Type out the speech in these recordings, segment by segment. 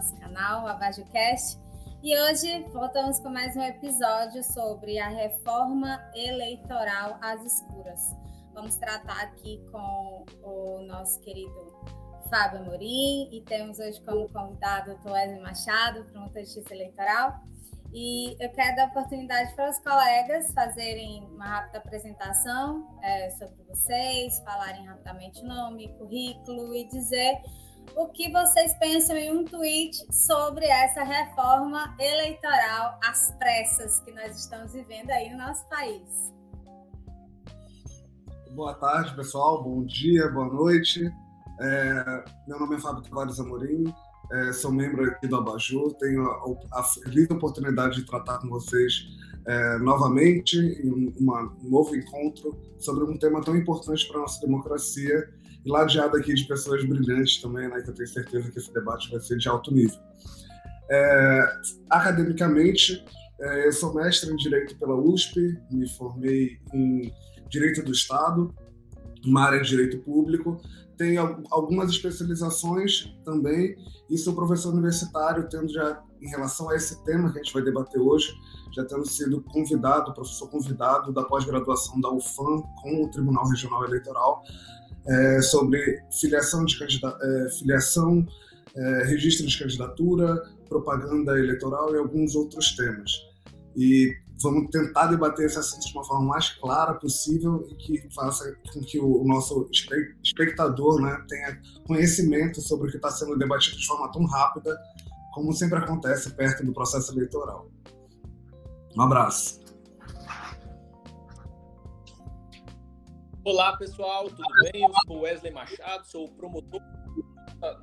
nosso canal, a VajoCast. E hoje voltamos com mais um episódio sobre a reforma eleitoral às escuras. Vamos tratar aqui com o nosso querido Fábio Amorim e temos hoje como convidado o Wesley Machado, promotor de justiça eleitoral. E eu quero dar oportunidade para os colegas fazerem uma rápida apresentação é, sobre vocês, falarem rapidamente o nome, currículo e dizer o que vocês pensam em um tweet sobre essa reforma eleitoral às pressas que nós estamos vivendo aí no nosso país. Boa tarde, pessoal. Bom dia, boa noite. É, meu nome é Fábio Tavares Amorim, é, sou membro aqui do Abajur, tenho a, feliz oportunidade de tratar com vocês é, novamente em uma, um novo encontro sobre um tema tão importante para a nossa democracia e ladeado aqui de pessoas brilhantes também, né, que eu tenho certeza que esse debate vai ser de alto nível. É, academicamente, é, eu sou mestre em Direito pela USP, me formei em Direito do Estado, uma área de Direito Público, tenho algumas especializações também e sou professor universitário, tendo já, em relação a esse tema que a gente vai debater hoje, já tendo sido convidado, professor convidado da pós-graduação da UFAM com o Tribunal Regional Eleitoral é, sobre filiação, de é, filiação é, registro de candidatura, propaganda eleitoral e alguns outros temas. E vamos tentar debater esse assunto de uma forma mais clara possível e que faça com que o nosso espectador né, tenha conhecimento sobre o que está sendo debatido de forma tão rápida, como sempre acontece perto do processo eleitoral. Um abraço. Olá, pessoal, tudo bem? Eu sou Wesley Machado, sou promotor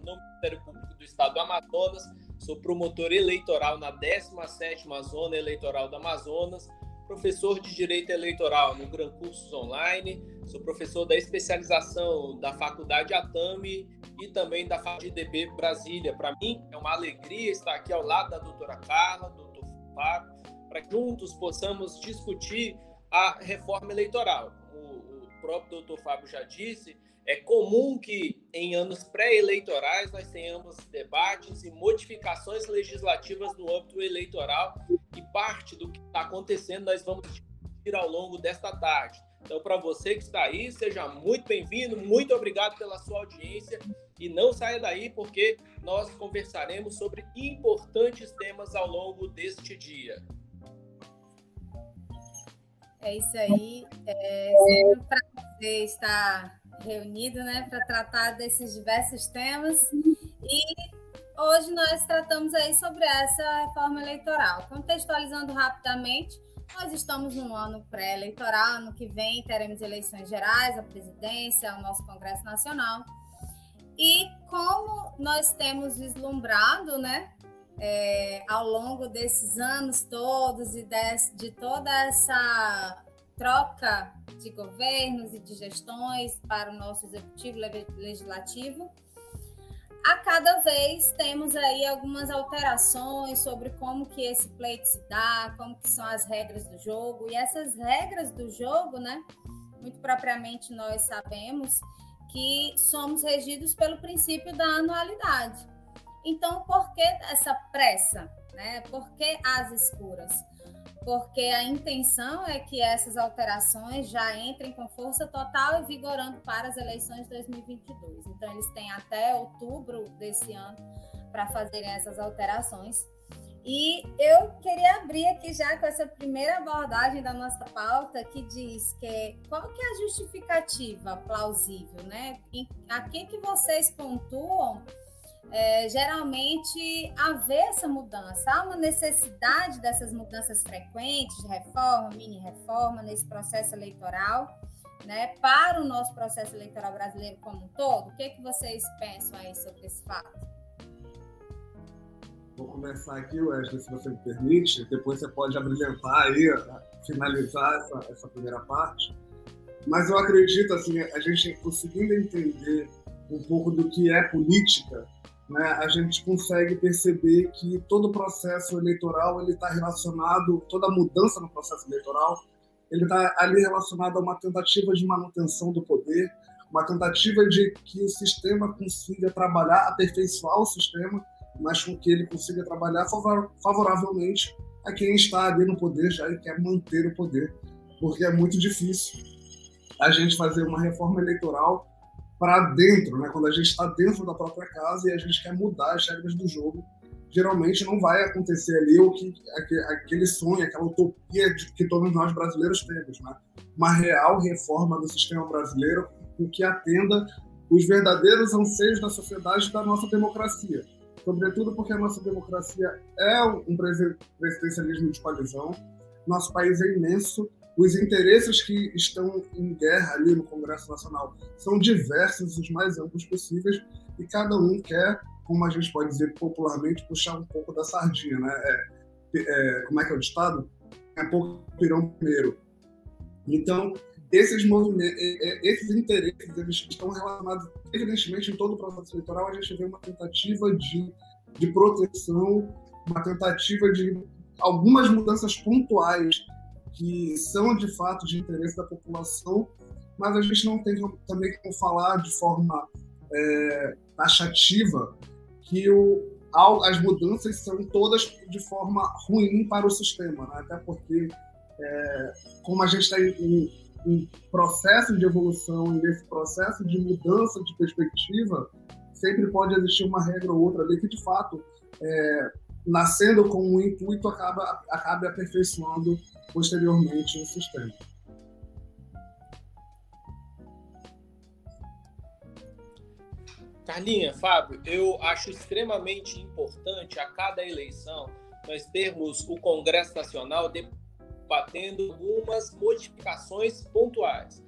no Ministério Público do Estado do Amazonas sou promotor eleitoral na 17ª Zona Eleitoral do Amazonas, professor de Direito Eleitoral no Gran Cursos Online, sou professor da especialização da Faculdade Atami e também da Faculdade DB Brasília. Para mim é uma alegria estar aqui ao lado da doutora Carla, doutor Fábio, para que juntos possamos discutir a reforma eleitoral. Próprio doutor Fábio já disse, é comum que em anos pré-eleitorais nós tenhamos debates e modificações legislativas no âmbito eleitoral e parte do que está acontecendo nós vamos discutir ao longo desta tarde. Então, para você que está aí, seja muito bem-vindo, muito obrigado pela sua audiência e não saia daí porque nós conversaremos sobre importantes temas ao longo deste dia. É isso aí. É sempre um prazer estar reunido né, para tratar desses diversos temas. E hoje nós tratamos aí sobre essa reforma eleitoral. Contextualizando rapidamente, nós estamos num ano pré-eleitoral, ano que vem teremos eleições gerais, a presidência, o nosso Congresso Nacional. E como nós temos vislumbrado, né, é, ao longo desses anos todos e de, de toda essa troca de governos e de gestões para o nosso executivo legislativo. A cada vez temos aí algumas alterações sobre como que esse pleito se dá, como que são as regras do jogo. E essas regras do jogo, né, muito propriamente nós sabemos que somos regidos pelo princípio da anualidade. Então, por que essa pressa? Né? Por que as escuras? porque a intenção é que essas alterações já entrem com força total e vigorando para as eleições de 2022. Então, eles têm até outubro desse ano para fazerem essas alterações. E eu queria abrir aqui já com essa primeira abordagem da nossa pauta que diz que qual que é a justificativa plausível, né? A que que vocês pontuam é, geralmente haver essa mudança. Há uma necessidade dessas mudanças frequentes, de reforma, mini reforma, nesse processo eleitoral, né, para o nosso processo eleitoral brasileiro como um todo? O que, é que vocês pensam aí sobre esse fato? Vou começar aqui, Wesley, se você me permite. Depois você pode abrilhantar aí, finalizar essa, essa primeira parte. Mas eu acredito, assim, a gente conseguindo entender um pouco do que é política, né, a gente consegue perceber que todo o processo eleitoral ele está relacionado, toda mudança no processo eleitoral, ele está ali relacionado a uma tentativa de manutenção do poder, uma tentativa de que o sistema consiga trabalhar, aperfeiçoar o sistema, mas com que ele consiga trabalhar favoravelmente a quem está ali no poder já e quer manter o poder, porque é muito difícil a gente fazer uma reforma eleitoral para dentro, né? Quando a gente está dentro da própria casa e a gente quer mudar as regras do jogo, geralmente não vai acontecer ali o que aquele sonho, aquela utopia que todos nós brasileiros temos, né? Uma real reforma do sistema brasileiro com que atenda os verdadeiros anseios da sociedade e da nossa democracia. Sobretudo porque a nossa democracia é um presidencialismo de coalizão. Nosso país é imenso os interesses que estão em guerra ali no Congresso Nacional são diversos, os mais amplos possíveis, e cada um quer, como a gente pode dizer popularmente, puxar um pouco da sardinha, né? É, é, como é que é o ditado? É pouco pirão primeiro. Então, esses movimentos, esses interesses, eles estão relacionados, evidentemente, em todo o processo eleitoral, a gente vê uma tentativa de, de proteção, uma tentativa de algumas mudanças pontuais que são de fato de interesse da população, mas a gente não tem também como falar de forma é, taxativa que o, as mudanças são todas de forma ruim para o sistema, né? até porque é, como a gente está em, em, processo de evolução nesse processo de mudança de perspectiva, sempre pode existir uma regra ou outra ali que de fato é, nascendo com um intuito acaba acaba aperfeiçoando posteriormente o sistema. Carlinha, Fábio, eu acho extremamente importante a cada eleição nós termos o Congresso Nacional debatendo algumas modificações pontuais.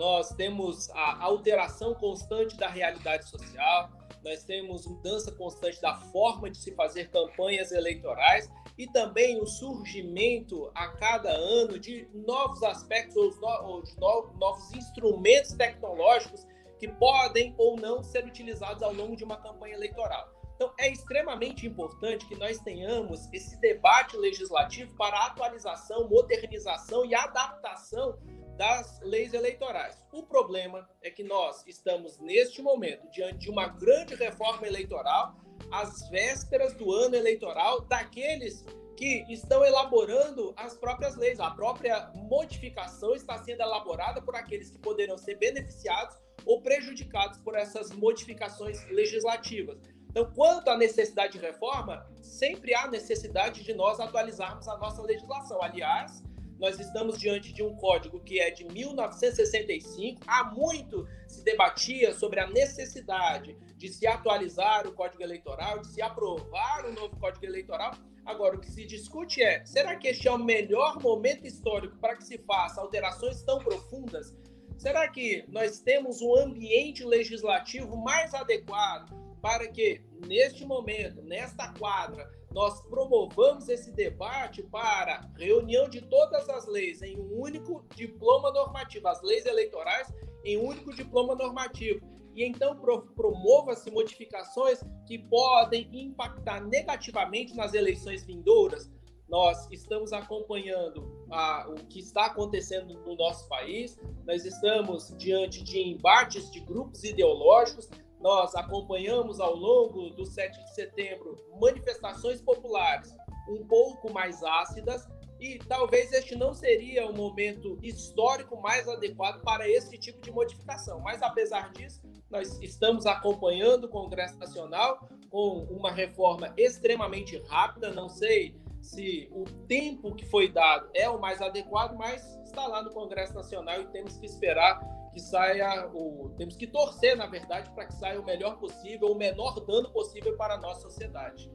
Nós temos a alteração constante da realidade social, nós temos mudança constante da forma de se fazer campanhas eleitorais e também o surgimento a cada ano de novos aspectos ou de novos instrumentos tecnológicos que podem ou não ser utilizados ao longo de uma campanha eleitoral. Então, é extremamente importante que nós tenhamos esse debate legislativo para atualização, modernização e adaptação das leis eleitorais. O problema é que nós estamos, neste momento, diante de uma grande reforma eleitoral às vésperas do ano eleitoral daqueles que estão elaborando as próprias leis. A própria modificação está sendo elaborada por aqueles que poderão ser beneficiados ou prejudicados por essas modificações legislativas. Então, quanto à necessidade de reforma, sempre há necessidade de nós atualizarmos a nossa legislação. Aliás, nós estamos diante de um código que é de 1965. Há muito se debatia sobre a necessidade de se atualizar o Código Eleitoral, de se aprovar o novo Código Eleitoral. Agora, o que se discute é: será que este é o melhor momento histórico para que se faça alterações tão profundas? Será que nós temos um ambiente legislativo mais adequado para que, neste momento, nesta quadra, nós promovamos esse debate para reunião de todas as leis em um único diploma normativo, as leis eleitorais em um único diploma normativo. E então promova-se modificações que podem impactar negativamente nas eleições vindouras. Nós estamos acompanhando a, o que está acontecendo no nosso país, nós estamos diante de embates de grupos ideológicos, nós acompanhamos ao longo do 7 de setembro manifestações populares um pouco mais ácidas e talvez este não seria o momento histórico mais adequado para esse tipo de modificação. Mas apesar disso, nós estamos acompanhando o Congresso Nacional com uma reforma extremamente rápida. Não sei se o tempo que foi dado é o mais adequado, mas está lá no Congresso Nacional e temos que esperar que saia o. Temos que torcer, na verdade, para que saia o melhor possível, o menor dano possível para a nossa sociedade.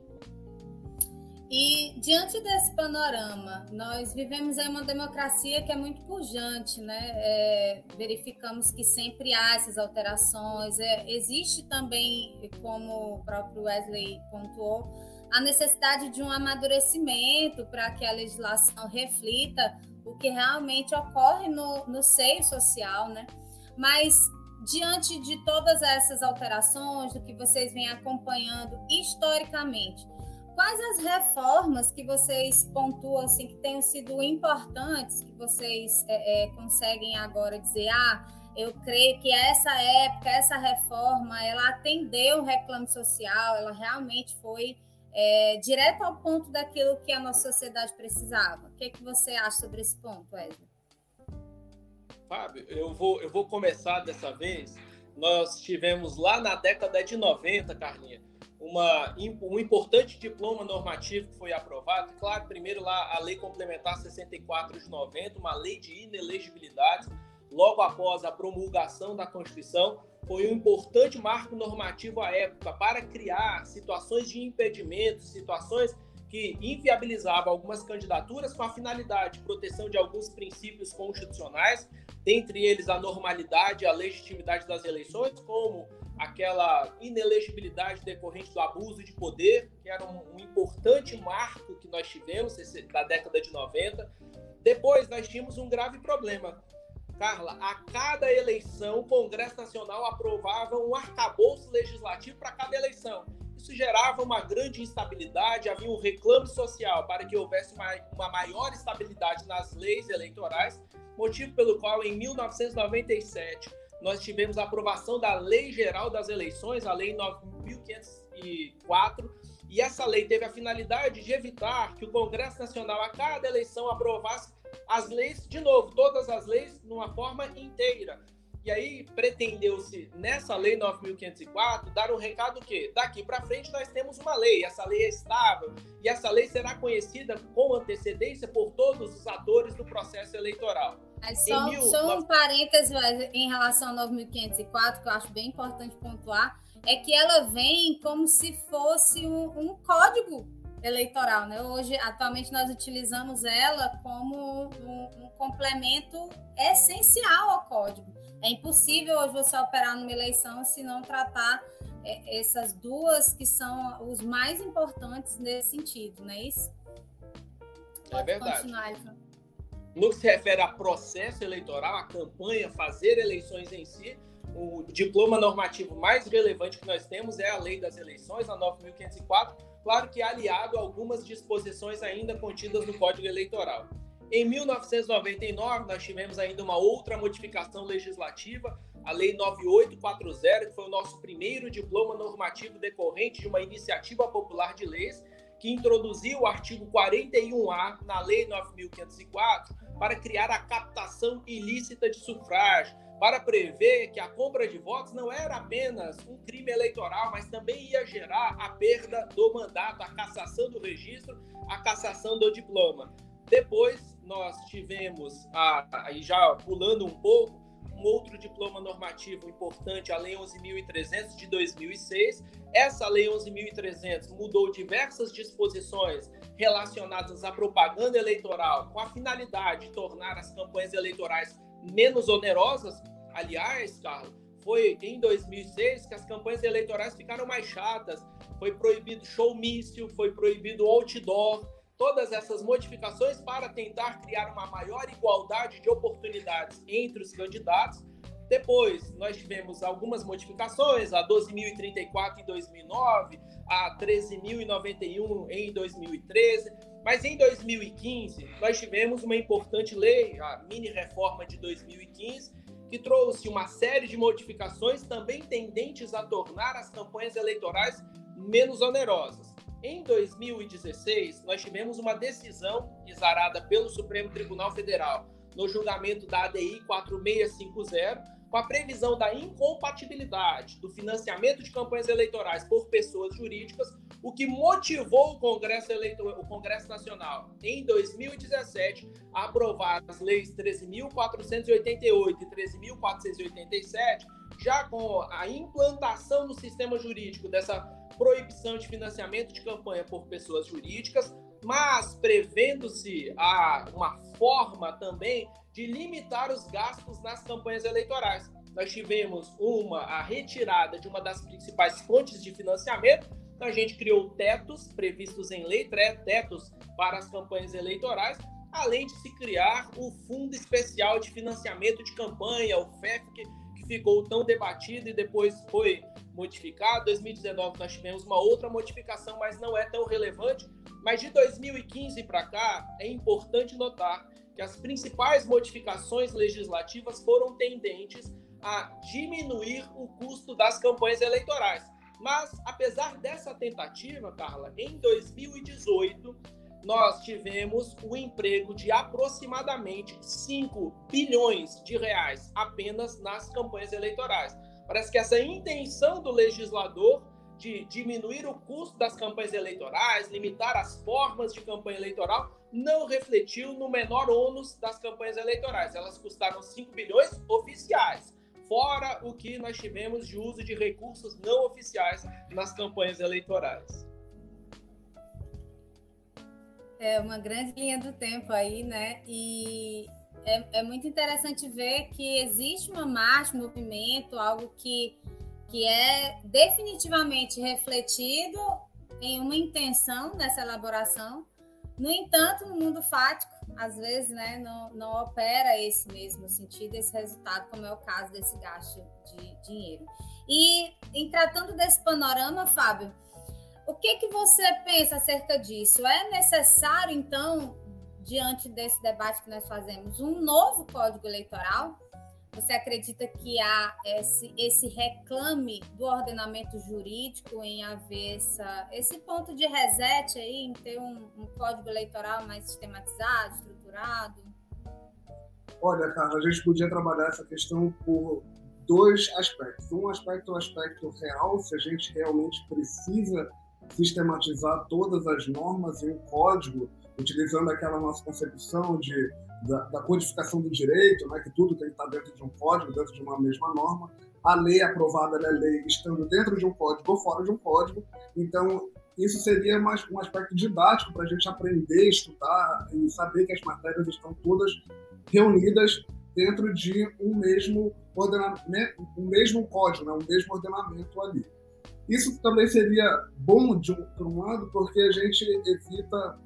E diante desse panorama, nós vivemos em uma democracia que é muito pujante, né? É, verificamos que sempre há essas alterações. É, existe também, como o próprio Wesley pontuou, a necessidade de um amadurecimento para que a legislação reflita o que realmente ocorre no, no seio social, né? Mas diante de todas essas alterações, do que vocês vêm acompanhando historicamente, quais as reformas que vocês pontuam assim que tenham sido importantes, que vocês é, é, conseguem agora dizer, ah, eu creio que essa época, essa reforma, ela atendeu o reclame social, ela realmente foi é, direto ao ponto daquilo que a nossa sociedade precisava. O que, é que você acha sobre esse ponto, Wesley? Fábio, eu vou, eu vou começar dessa vez. Nós tivemos lá na década de 90, Carlinha, uma, um importante diploma normativo que foi aprovado. Claro, primeiro lá a Lei Complementar 64 de 90, uma lei de inelegibilidade, logo após a promulgação da Constituição, foi um importante marco normativo à época para criar situações de impedimento, situações que inviabilizavam algumas candidaturas com a finalidade de proteção de alguns princípios constitucionais, dentre eles a normalidade e a legitimidade das eleições, como aquela inelegibilidade decorrente do abuso de poder, que era um, um importante marco que nós tivemos esse, da década de 90. Depois nós tínhamos um grave problema, Carla, a cada eleição, o Congresso Nacional aprovava um arcabouço legislativo para cada eleição. Isso gerava uma grande instabilidade, havia um reclame social para que houvesse uma, uma maior estabilidade nas leis eleitorais, motivo pelo qual, em 1997, nós tivemos a aprovação da Lei Geral das Eleições, a Lei 9.504, e essa lei teve a finalidade de evitar que o Congresso Nacional, a cada eleição, aprovasse as leis, de novo, todas as leis numa forma inteira. E aí pretendeu-se, nessa lei 9.504, dar um recado que daqui para frente nós temos uma lei, essa lei é estável, e essa lei será conhecida com antecedência por todos os atores do processo eleitoral. só, mil... só um parêntese em relação ao 9.504, que eu acho bem importante pontuar, é que ela vem como se fosse um, um código eleitoral, né? Hoje, atualmente, nós utilizamos ela como um, um, complemento essencial ao código. É impossível hoje você operar numa eleição se não tratar é, essas duas que são os mais importantes nesse sentido, não é isso? É Pode é verdade. No que se refere a processo eleitoral, a campanha, fazer eleições em si, o diploma normativo mais relevante que nós temos é a Lei das Eleições, a 9.504, claro que aliado a algumas disposições ainda contidas no Código Eleitoral. Em 1999, nós tivemos ainda uma outra modificação legislativa, a Lei 9840, que foi o nosso primeiro diploma normativo decorrente de uma iniciativa popular de leis, que introduziu o artigo 41A na Lei 9504 para criar a captação ilícita de sufrágio, para prever que a compra de votos não era apenas um crime eleitoral, mas também ia gerar a perda do mandato, a cassação do registro, a cassação do diploma. Depois nós tivemos, aí já pulando um pouco, um outro diploma normativo importante, a Lei 11.300 de 2006. Essa Lei 11.300 mudou diversas disposições relacionadas à propaganda eleitoral com a finalidade de tornar as campanhas eleitorais menos onerosas. Aliás, Carlos, foi em 2006 que as campanhas eleitorais ficaram mais chatas. Foi proibido showmício, foi proibido outdoor. Todas essas modificações para tentar criar uma maior igualdade de oportunidades entre os candidatos. Depois, nós tivemos algumas modificações, a 12.034 em 2009, a 13.091 em 2013. Mas em 2015, nós tivemos uma importante lei, a mini reforma de 2015, que trouxe uma série de modificações também tendentes a tornar as campanhas eleitorais menos onerosas. Em 2016, nós tivemos uma decisão exarada pelo Supremo Tribunal Federal no julgamento da ADI 4650, com a previsão da incompatibilidade do financiamento de campanhas eleitorais por pessoas jurídicas, o que motivou o Congresso, Eleitor... o Congresso Nacional, em 2017, a aprovar as leis 13.488 e 13.487, já com a implantação no sistema jurídico dessa proibição de financiamento de campanha por pessoas jurídicas, mas prevendo-se uma forma também de limitar os gastos nas campanhas eleitorais. Nós tivemos uma a retirada de uma das principais fontes de financiamento, então a gente criou tetos previstos em lei, tetos para as campanhas eleitorais, além de se criar o Fundo Especial de Financiamento de Campanha, o FEF, que, que ficou tão debatido e depois foi modificado. Em 2019 nós tivemos uma outra modificação, mas não é tão relevante. Mas de 2015 para cá, é importante notar que as principais modificações legislativas foram tendentes a diminuir o custo das campanhas eleitorais. Mas, apesar dessa tentativa, Carla, em 2018, nós tivemos o emprego de aproximadamente 5 bilhões de reais apenas nas campanhas eleitorais. Parece que essa intenção do legislador de diminuir o custo das campanhas eleitorais, limitar as formas de campanha eleitoral, não refletiu no menor ônus das campanhas eleitorais. Elas custaram 5 bilhões oficiais, fora o que nós tivemos de uso de recursos não oficiais nas campanhas eleitorais. É uma grande linha do tempo aí, né? E é, é muito interessante ver que existe uma marcha, um movimento, algo que, que é definitivamente refletido em uma intenção dessa elaboração. No entanto, no mundo fático, às vezes, né, não, não opera esse mesmo sentido, esse resultado, como é o caso desse gasto de dinheiro. E em tratando desse panorama, Fábio, o que, que você pensa acerca disso? É necessário, então, diante desse debate que nós fazemos, um novo código eleitoral? Você acredita que há esse, esse reclame do ordenamento jurídico em haver essa, esse ponto de reset aí, em ter um, um código eleitoral mais sistematizado, estruturado? Olha, Carla, a gente podia trabalhar essa questão por dois aspectos. Um aspecto é o aspecto real, se a gente realmente precisa sistematizar todas as normas em um código, utilizando aquela nossa concepção de, da, da, codificação do direito, né, que tudo tem que estar dentro de um código, dentro de uma mesma norma. A lei aprovada é lei estando dentro de um código ou fora de um código. Então, isso seria mais um aspecto didático para a gente aprender, estudar e saber que as matérias estão todas reunidas dentro de um mesmo ordenamento, um mesmo código, né, um mesmo ordenamento ali. Isso também seria bom, de um, um lado, porque a gente evita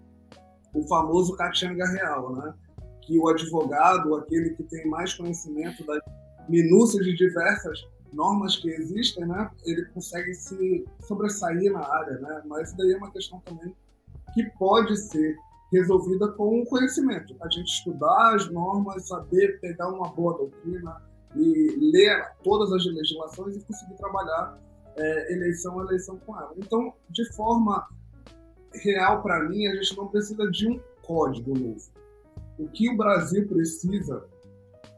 o famoso catianga real, né? que o advogado, aquele que tem mais conhecimento das minúcias de diversas normas que existem, né? ele consegue se sobressair na área. Né? Mas daí é uma questão também que pode ser resolvida com o conhecimento. A gente estudar as normas, saber pegar uma boa doutrina e ler todas as legislações e conseguir trabalhar é, eleição a eleição com ela. Então, de forma real, para mim, a gente não precisa de um código novo. O que o Brasil precisa,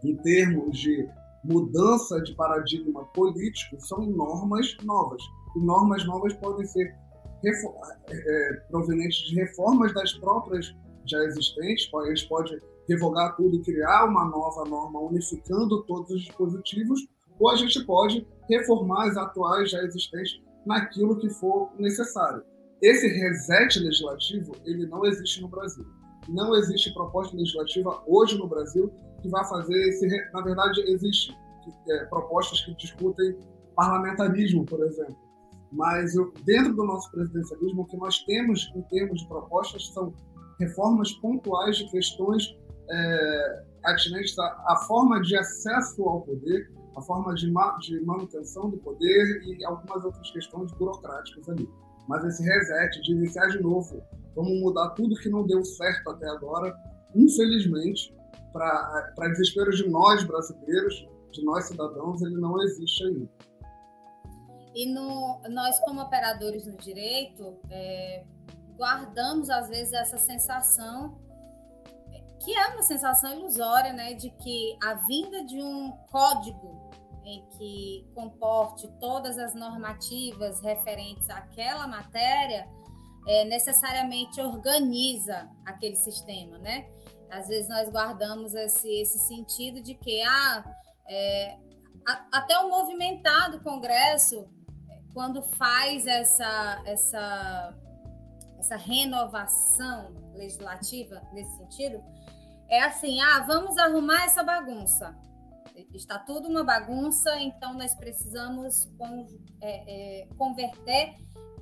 em termos de mudança de paradigma político, são normas novas. E normas novas podem ser é, provenientes de reformas das próprias já existentes, a gente pode revogar tudo e criar uma nova norma unificando todos os dispositivos, ou a gente pode reformar as atuais já existentes naquilo que for necessário. Esse reset legislativo, ele não existe no Brasil. Não existe proposta legislativa hoje no Brasil que vai fazer esse... Na verdade, existe é, propostas que discutem parlamentarismo, por exemplo. Mas dentro do nosso presidencialismo, o que nós temos em termos de propostas são reformas pontuais de questões é, atinentes à, à forma de acesso ao poder, a forma de, ma de manutenção do poder e algumas outras questões burocráticas ali. Mas esse reset, de iniciar de novo, vamos mudar tudo que não deu certo até agora, infelizmente, para desespero de nós brasileiros, de nós cidadãos, ele não existe ainda. E no, nós, como operadores no direito, é, guardamos às vezes essa sensação que é uma sensação ilusória, né, de que a vinda de um código em que comporte todas as normativas referentes àquela matéria é, necessariamente organiza aquele sistema, né? Às vezes nós guardamos esse, esse sentido de que ah, é, a, até o movimentado Congresso, quando faz essa, essa, essa renovação legislativa nesse sentido, é assim, ah, vamos arrumar essa bagunça. Está tudo uma bagunça, então nós precisamos com, é, é, converter,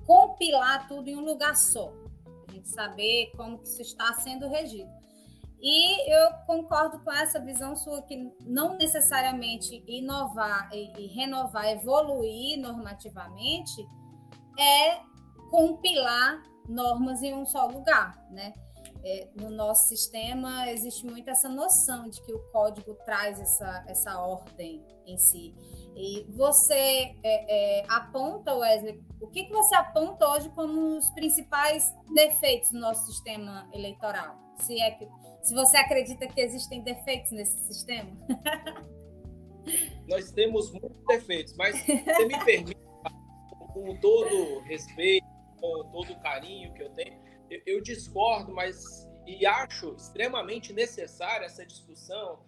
compilar tudo em um lugar só. A gente saber como que isso está sendo regido. E eu concordo com essa visão sua que não necessariamente inovar e, e renovar, evoluir normativamente é compilar normas em um só lugar, né? É, no nosso sistema existe muito essa noção de que o código traz essa, essa ordem em si. E você é, é, aponta, Wesley, o que, que você aponta hoje como os principais defeitos do nosso sistema eleitoral? Se, é que, se você acredita que existem defeitos nesse sistema? Nós temos muitos defeitos, mas você me permite, com todo respeito, com todo carinho que eu tenho, eu, discordo, mas e acho extremamente necessária essa discussão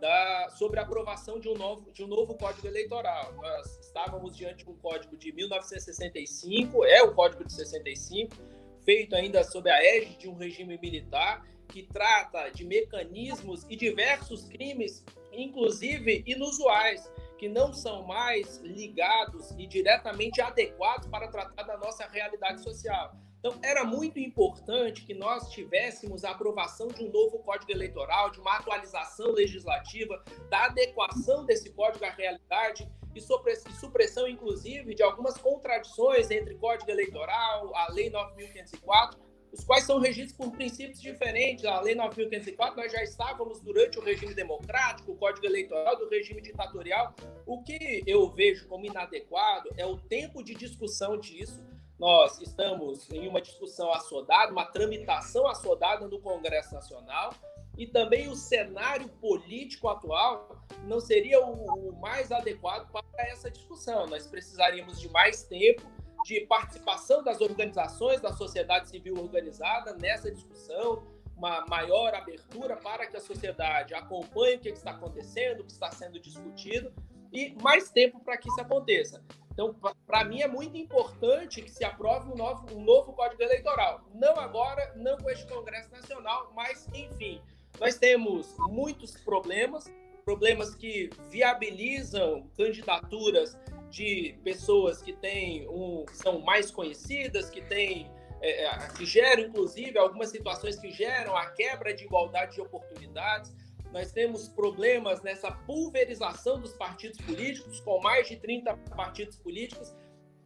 da, sobre a aprovação de um, novo, de um novo Código Eleitoral. Nós estávamos diante de um código de 1965, é o Código de 65, feito ainda sob a égide de um regime militar, que trata de mecanismos e diversos crimes, inclusive inusuais, que não são mais ligados e diretamente adequados para tratar da nossa realidade social. Então, era muito importante que nós tivéssemos a aprovação de um novo Código Eleitoral, de uma atualização legislativa, da adequação desse código à realidade e supressão, inclusive, de algumas contradições entre Código Eleitoral, a Lei 9.504, os quais são regidos por princípios diferentes. A Lei 9.504, nós já estávamos durante o regime democrático, o Código Eleitoral do regime ditatorial. O que eu vejo como inadequado é o tempo de discussão disso, nós estamos em uma discussão assodada, uma tramitação assodada no Congresso Nacional, e também o cenário político atual não seria o, mais adequado para essa discussão. Nós precisaríamos de mais tempo de participação das organizações da sociedade civil organizada nessa discussão, uma maior abertura para que a sociedade acompanhe o que está acontecendo, o que está sendo discutido, e mais tempo para que isso aconteça. Então, para mim, é muito importante que se aprove um novo, um novo Código Eleitoral. Não agora, não com este Congresso Nacional, mas, enfim, nós temos muitos problemas, problemas que viabilizam candidaturas de pessoas que têm um, que são mais conhecidas, que têm é, é que geram, inclusive, algumas situações que geram a quebra de igualdade de oportunidades nós temos problemas nessa pulverização dos partidos políticos, com mais de 30 partidos políticos,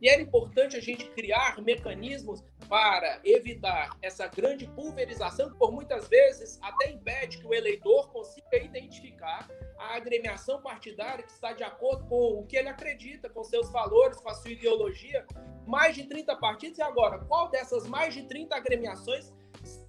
e era importante a gente criar mecanismos para evitar essa grande pulverização, que por muitas vezes até impede que o eleitor consiga identificar a agremiação partidária que está de acordo com o que ele acredita, com seus valores, com a sua ideologia. Mais de 30 partidos, e agora, qual dessas mais de 30 agremiações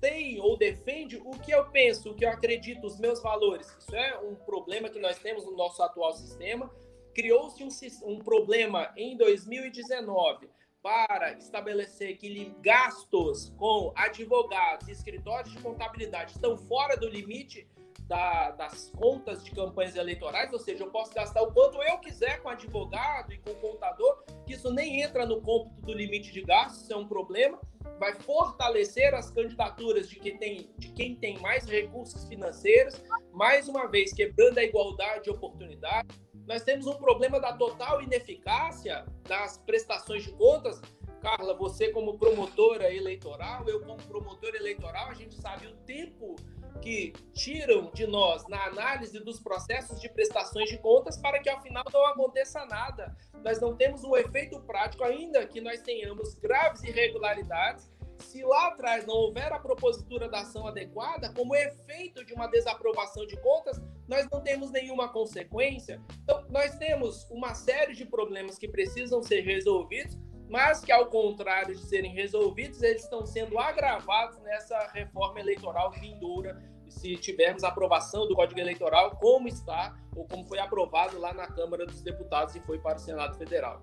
tem ou defende o que eu penso, o que eu acredito, os meus valores. Isso é um problema que nós temos no nosso atual sistema. Criou-se um, um problema em 2019 para estabelecer que gastos com advogados e escritórios de contabilidade estão fora do limite da, das contas de campanhas eleitorais, ou seja, eu posso gastar o quanto eu quiser com advogado e com contador, que isso nem entra no cômputo do limite de gastos, isso é um problema vai fortalecer as candidaturas de quem, tem, de quem tem mais recursos financeiros, mais uma vez quebrando a igualdade de oportunidade. Nós temos um problema da total ineficácia das prestações de contas. Carla, você como promotora eleitoral, eu como promotor eleitoral, a gente sabe o tempo que tiram de nós na análise dos processos de prestações de contas para que ao final não aconteça nada. Nós não temos um efeito prático ainda que nós tenhamos graves irregularidades. Se lá atrás não houver a propositura da ação adequada, como efeito de uma desaprovação de contas, nós não temos nenhuma consequência. Então, nós temos uma série de problemas que precisam ser resolvidos, mas que, ao contrário de serem resolvidos, eles estão sendo agravados nessa reforma eleitoral vindoura se tivermos aprovação do Código Eleitoral como está ou como foi aprovado lá na Câmara dos Deputados e foi para o Senado Federal.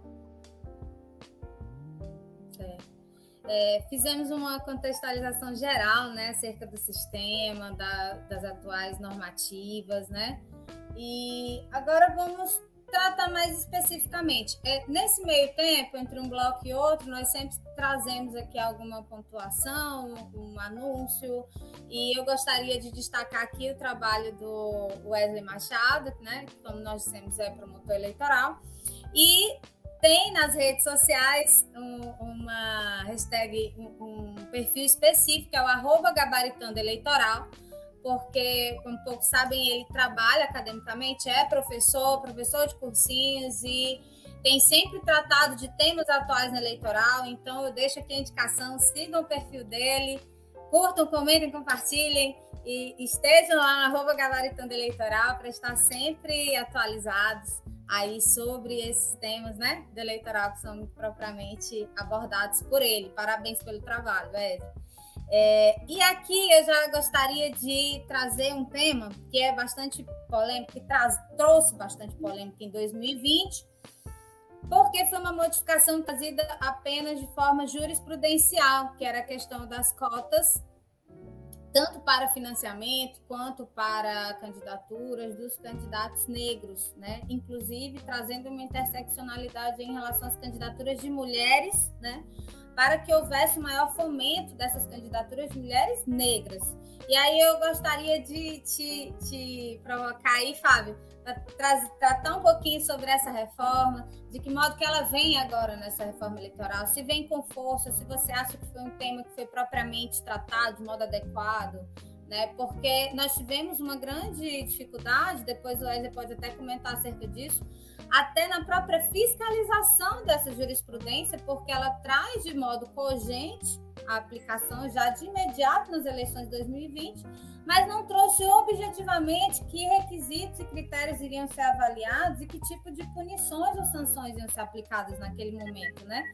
É, fizemos uma contextualização geral, né, acerca do sistema, da, das atuais normativas, né? E agora vamos tratar mais especificamente. É, nesse meio tempo, entre um bloco e outro, nós sempre trazemos aqui alguma pontuação, um anúncio, e eu gostaria de destacar aqui o trabalho do Wesley Machado, né, que, como nós dissemos, é promotor eleitoral, e tem nas redes sociais um, uma hashtag, um, um, perfil específico, é o arroba gabaritando eleitoral, porque, como poucos sabem, ele trabalha academicamente, é professor, professor de cursinhos e tem sempre tratado de temas atuais no eleitoral. Então, eu deixo aqui a indicação: sigam o perfil dele, curtam, comentem, compartilhem e estejam lá na arroba Gabaritando Eleitoral para estar sempre atualizados aí sobre esses temas, né, do eleitoral que são propriamente abordados por ele. Parabéns pelo trabalho, Wesley. É, e aqui eu já gostaria de trazer um tema que é bastante polêmico, que traz, trouxe bastante polêmica em 2020, porque foi uma modificação trazida apenas de forma jurisprudencial, que era a questão das cotas tanto para financiamento quanto para candidaturas dos candidatos negros, né? Inclusive trazendo uma interseccionalidade em relação às candidaturas de mulheres, né? Para que houvesse maior fomento dessas candidaturas de mulheres negras. E aí eu gostaria de te, te provocar aí, Fábio, para tratar um pouquinho sobre essa reforma, de que modo que ela vem agora nessa reforma eleitoral, se vem com força, se você acha que foi um tema que foi propriamente tratado de modo adequado, né? Porque nós tivemos uma grande dificuldade, depois o Wesley pode até comentar acerca disso, até na própria fiscalização dessa jurisprudência, porque ela traz de modo cogente a aplicação já de imediato nas eleições de 2020, mas não trouxe objetivamente que requisitos e critérios iriam ser avaliados e que tipo de punições ou sanções iam ser aplicadas naquele momento, né?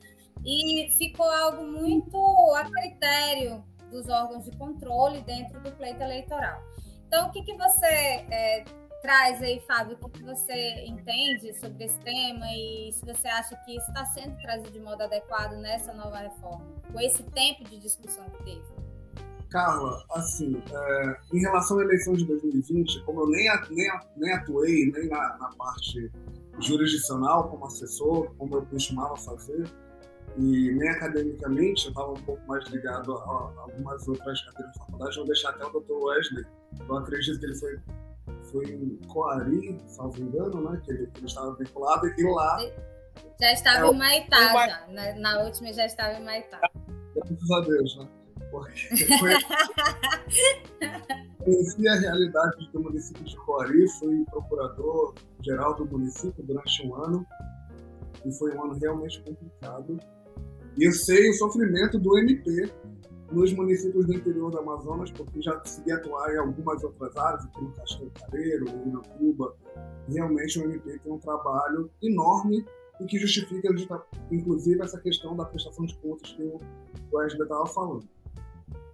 E ficou algo muito a critério dos órgãos de controle dentro do pleito eleitoral. Então, o que, que você é, traz aí, Fábio, o que você entende sobre esse tema e se você acha que está sendo trazido de modo adequado nessa nova reforma, com esse tempo de discussão que teve? Carla, assim, é, em relação à eleição de 2020, como eu nem, nem, nem atuei nem na, na parte jurisdicional como assessor, como eu costumava fazer, e nem academicamente, eu estava um pouco mais ligado a, a algumas outras cadeiras de faculdade, vou deixar até o Dr. Wesley, eu acredito que ele foi foi em Coari, salvo engano, né? Que ele, que ele estava vinculado, e lá. Já estava é, em Maitá, já. Na, na, última já estava em Maitá. Graças a Deus, né? Porque foi... conheci a realidade do município de Coari, fui procurador-geral do município durante um ano, e foi um ano realmente complicado. E eu sei o sofrimento do MP nos municípios do interior do Amazonas, porque já consegui atuar em algumas outras áreas, no Castelo Careiro, em Cuba. Realmente o MP tem um trabalho enorme e que justifica, inclusive, essa questão da prestação de contas que o Wesley estava falando.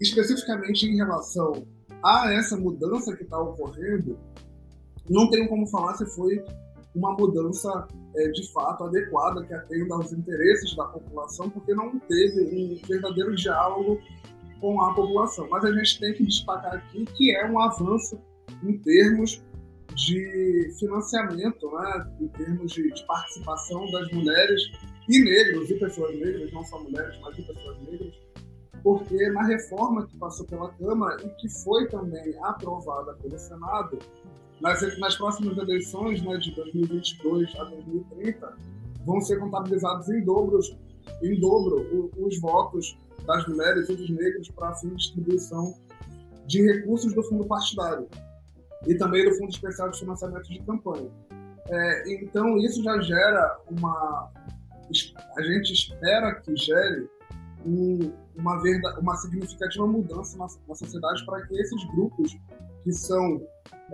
Especificamente em relação a essa mudança que está ocorrendo, não tenho como falar se foi uma mudança é, de fato adequada que atenda aos interesses da população, porque não teve um verdadeiro diálogo com a população. Mas a gente tem que destacar aqui que é um avanço em termos de financiamento, né? em termos de, de participação das mulheres e negros, e pessoas negras, não só mulheres, mas e pessoas negras, porque na reforma que passou pela Câmara e que foi também aprovada pelo Senado, nas, nas próximas eleições né, de 2022 a 2030, vão ser contabilizados em, dobros, em dobro os, os votos das mulheres e dos negros para de distribuição de recursos do fundo partidário e também do Fundo Especial de Financiamento de Campanha. É, então, isso já gera uma. A gente espera que gere um, uma, uma significativa mudança na, na sociedade para que esses grupos que são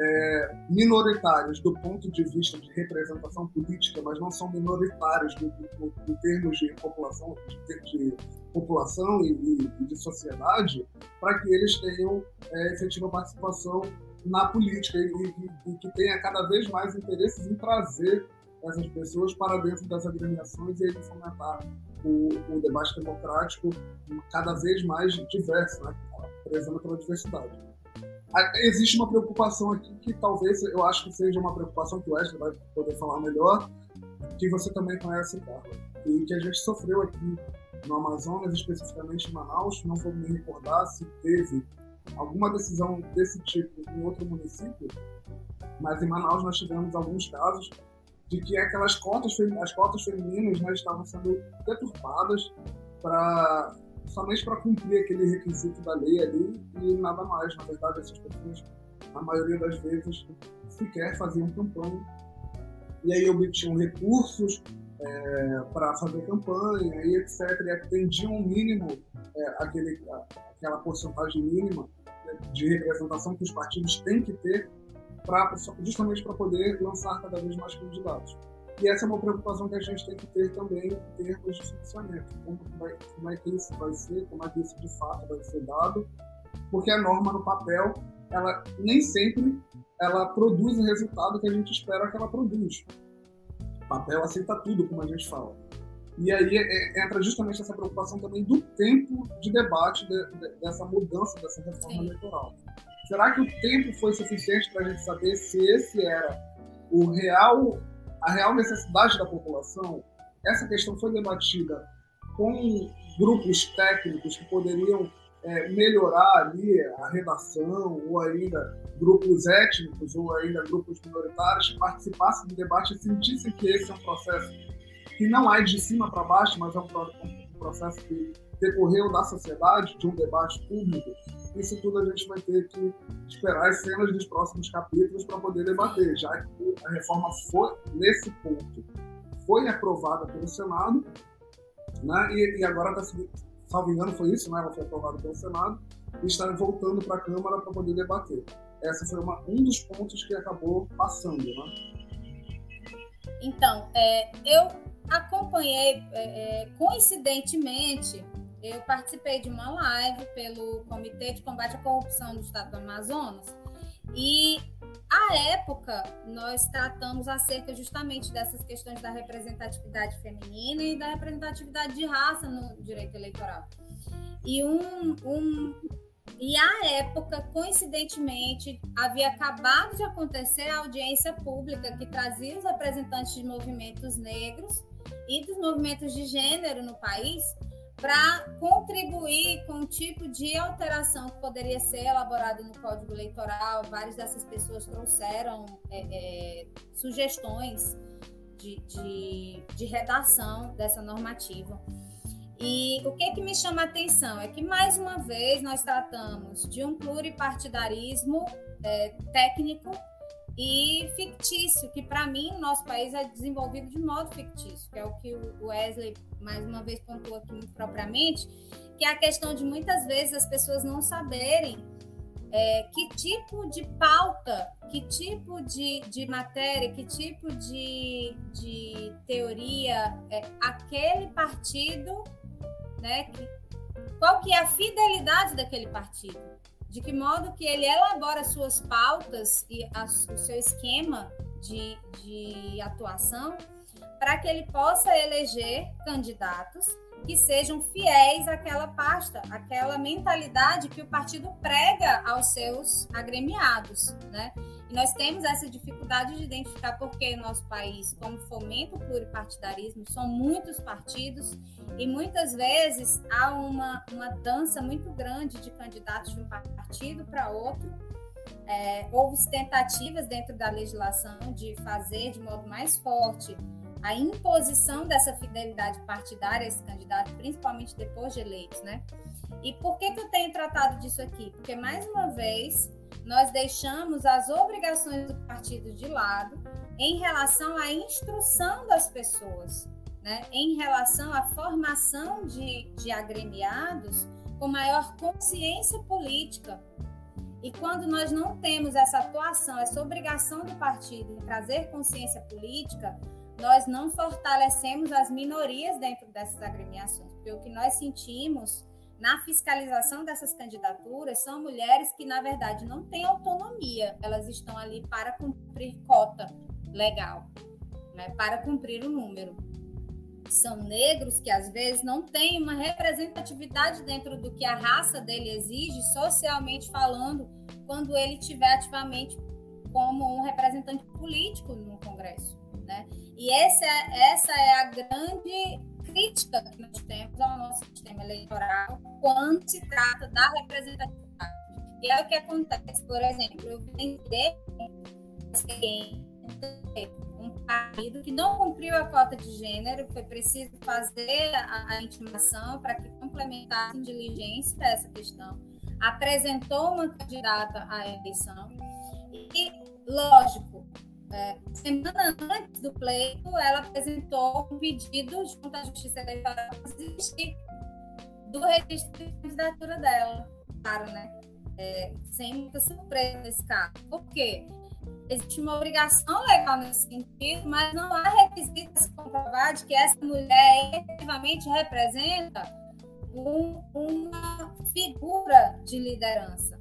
é, minoritários do ponto de vista de representação política, mas não são minoritários em termos de população, de, de população e, e, de sociedade, para que eles tenham é, efetiva participação na política e, e, e, que tenha cada vez mais interesses em trazer essas pessoas para dentro das agremiações e aí fomentar o, o debate democrático cada vez mais diverso, né? prezando pela diversidade. Existe uma preocupação aqui que talvez eu acho que seja uma preocupação que o Wesley vai poder falar melhor, que você também conhece, Carla, e que a gente sofreu aqui no Amazonas, especificamente em Manaus, não vou me recordar se teve alguma decisão desse tipo em outro município, mas em Manaus nós tivemos alguns casos de que aquelas cotas, as cotas femininas né, estavam sendo deturpadas para somente para cumprir aquele requisito da lei ali e nada mais. Na verdade, essas pessoas, na maioria das vezes, sequer faziam campanha. E aí obtinham recursos é, para fazer campanha e etc. E atendiam um mínimo é, aquele, aquela porcentagem mínima de representação que os partidos têm que ter pra, justamente para poder lançar cada vez mais candidatos. E essa é uma preocupação que a gente tem que ter também em termos de financiamento. Como, vai, como é que isso vai ser, como é que isso de fato vai ser dado, porque a norma no papel, ela nem sempre ela produz o resultado que a gente espera que ela produz. O papel aceita tudo, como a gente fala. E aí é, entra justamente essa preocupação também do tempo de debate de, de, dessa mudança, dessa reforma Sim. eleitoral. Será que o tempo foi suficiente para a gente saber se esse era o real, a real necessidade da população? Essa questão foi debatida com grupos técnicos que poderiam é, melhorar ali a redação, ou ainda grupos étnicos, ou ainda grupos minoritários que participassem do debate e sentissem que esse é um processo que não é de cima para baixo, mas é um processo que decorreu da sociedade, de um debate público. Isso tudo a gente vai ter que esperar as cenas dos próximos capítulos para poder debater, já que a reforma foi, nesse ponto, foi aprovada pelo Senado, né? e, e agora está salvo engano, foi isso, né? Ela foi aprovada pelo Senado e está voltando para a Câmara para poder debater. Essa foi uma, um dos pontos que acabou passando, né? Então, é, eu acompanhei, é, é, coincidentemente, eu participei de uma live pelo Comitê de Combate à Corrupção do Estado do Amazonas e à época nós tratamos acerca justamente dessas questões da representatividade feminina e da representatividade de raça no direito eleitoral. E um, um e à época, coincidentemente, havia acabado de acontecer a audiência pública que trazia os representantes de movimentos negros e dos movimentos de gênero no país para contribuir com o tipo de alteração que poderia ser elaborada no Código Eleitoral. Várias dessas pessoas trouxeram é, é, sugestões de, de, de, redação dessa normativa. E o que, que me chama a atenção é que, mais uma vez, nós tratamos de um pluripartidarismo é, técnico e fictício, que para mim no nosso país é desenvolvido de modo fictício, que é o que o Wesley mais uma vez pontuou aqui muito propriamente, que é a questão de muitas vezes as pessoas não saberem é, que tipo de pauta, que tipo de, de matéria, que tipo de, de teoria é, aquele partido, né, que, qual que é a fidelidade daquele partido de que modo que ele elabora suas pautas e a, o seu esquema de, de atuação para que ele possa eleger candidatos que sejam fiéis àquela pasta, àquela mentalidade que o partido prega aos seus agremiados, né? E nós temos essa dificuldade de identificar porque nosso país, como fomenta o pluripartidarismo, são muitos partidos e muitas vezes há uma, uma dança muito grande de candidatos de um partido para outro. É, houve tentativas dentro da legislação de fazer de modo mais forte a imposição dessa fidelidade partidária a esse candidato, principalmente depois de eleitos, né? E por que, que eu tenho tratado disso aqui? Porque, mais uma vez, nós deixamos as obrigações do partido de lado em relação à instrução das pessoas, né? em relação à formação de, de agremiados com maior consciência política. E quando nós não temos essa atuação, essa obrigação do partido em trazer consciência política, nós não fortalecemos as minorias dentro dessas agremiações, porque o que nós sentimos na fiscalização dessas candidaturas são mulheres que, na verdade, não têm autonomia, elas estão ali para cumprir cota legal, né, para cumprir o número. São negros que, às vezes, não têm uma representatividade dentro do que a raça dele exige, socialmente falando, quando ele estiver ativamente como um representante político no Congresso. Né? E essa é, essa é a grande crítica que nós temos ao nosso sistema eleitoral quando se trata da representatividade. E é o que acontece, por exemplo, eu vender um partido que não cumpriu a cota de gênero, foi preciso fazer a, a intimação para que complementassem diligência dessa questão, apresentou uma candidata à eleição e, lógico, é, semana antes do pleito, ela apresentou um pedido junto à Justiça Eleitoral para desistir do registro de candidatura dela. Claro, né? É, sem muita surpresa nesse caso. Por quê? Existe uma obrigação legal nesse sentido, mas não há requisitos comprovar de que essa mulher efetivamente representa um, uma figura de liderança.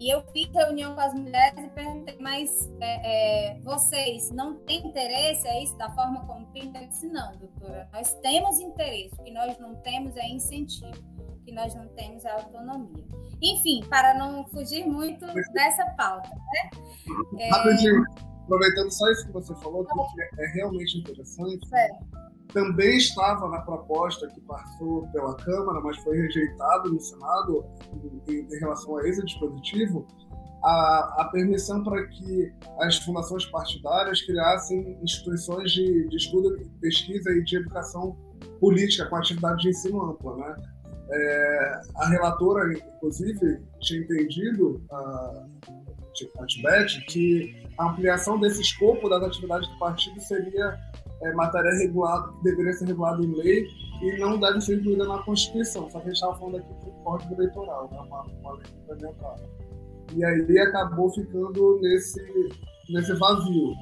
E eu fiz reunião com as mulheres e perguntei, mas é, é, vocês não têm interesse? É isso da forma como pinta? Eu disse, não, doutora, nós temos interesse, o que nós não temos é incentivo, o que nós não temos é autonomia. Enfim, para não fugir muito dessa pauta, né? É... Aproveitando só isso que você falou, que é realmente interessante. Certo também estava na proposta que passou pela Câmara, mas foi rejeitado no Senado em, em relação a esse dispositivo, a, a permissão para que as fundações partidárias criassem instituições de, de estudo, pesquisa e de educação política com atividade de ensino ampla, né? É, a relatora, inclusive, tinha entendido, a, a Tibete, que a ampliação desse escopo das atividades do partido seria é, matéria regulada, que deveria ser regulada em lei e não deve ser incluída na Constituição. Só que a gente estava falando aqui do Código Eleitoral, né? uma, uma lei complementar. E aí acabou ficando nesse, nesse vazio.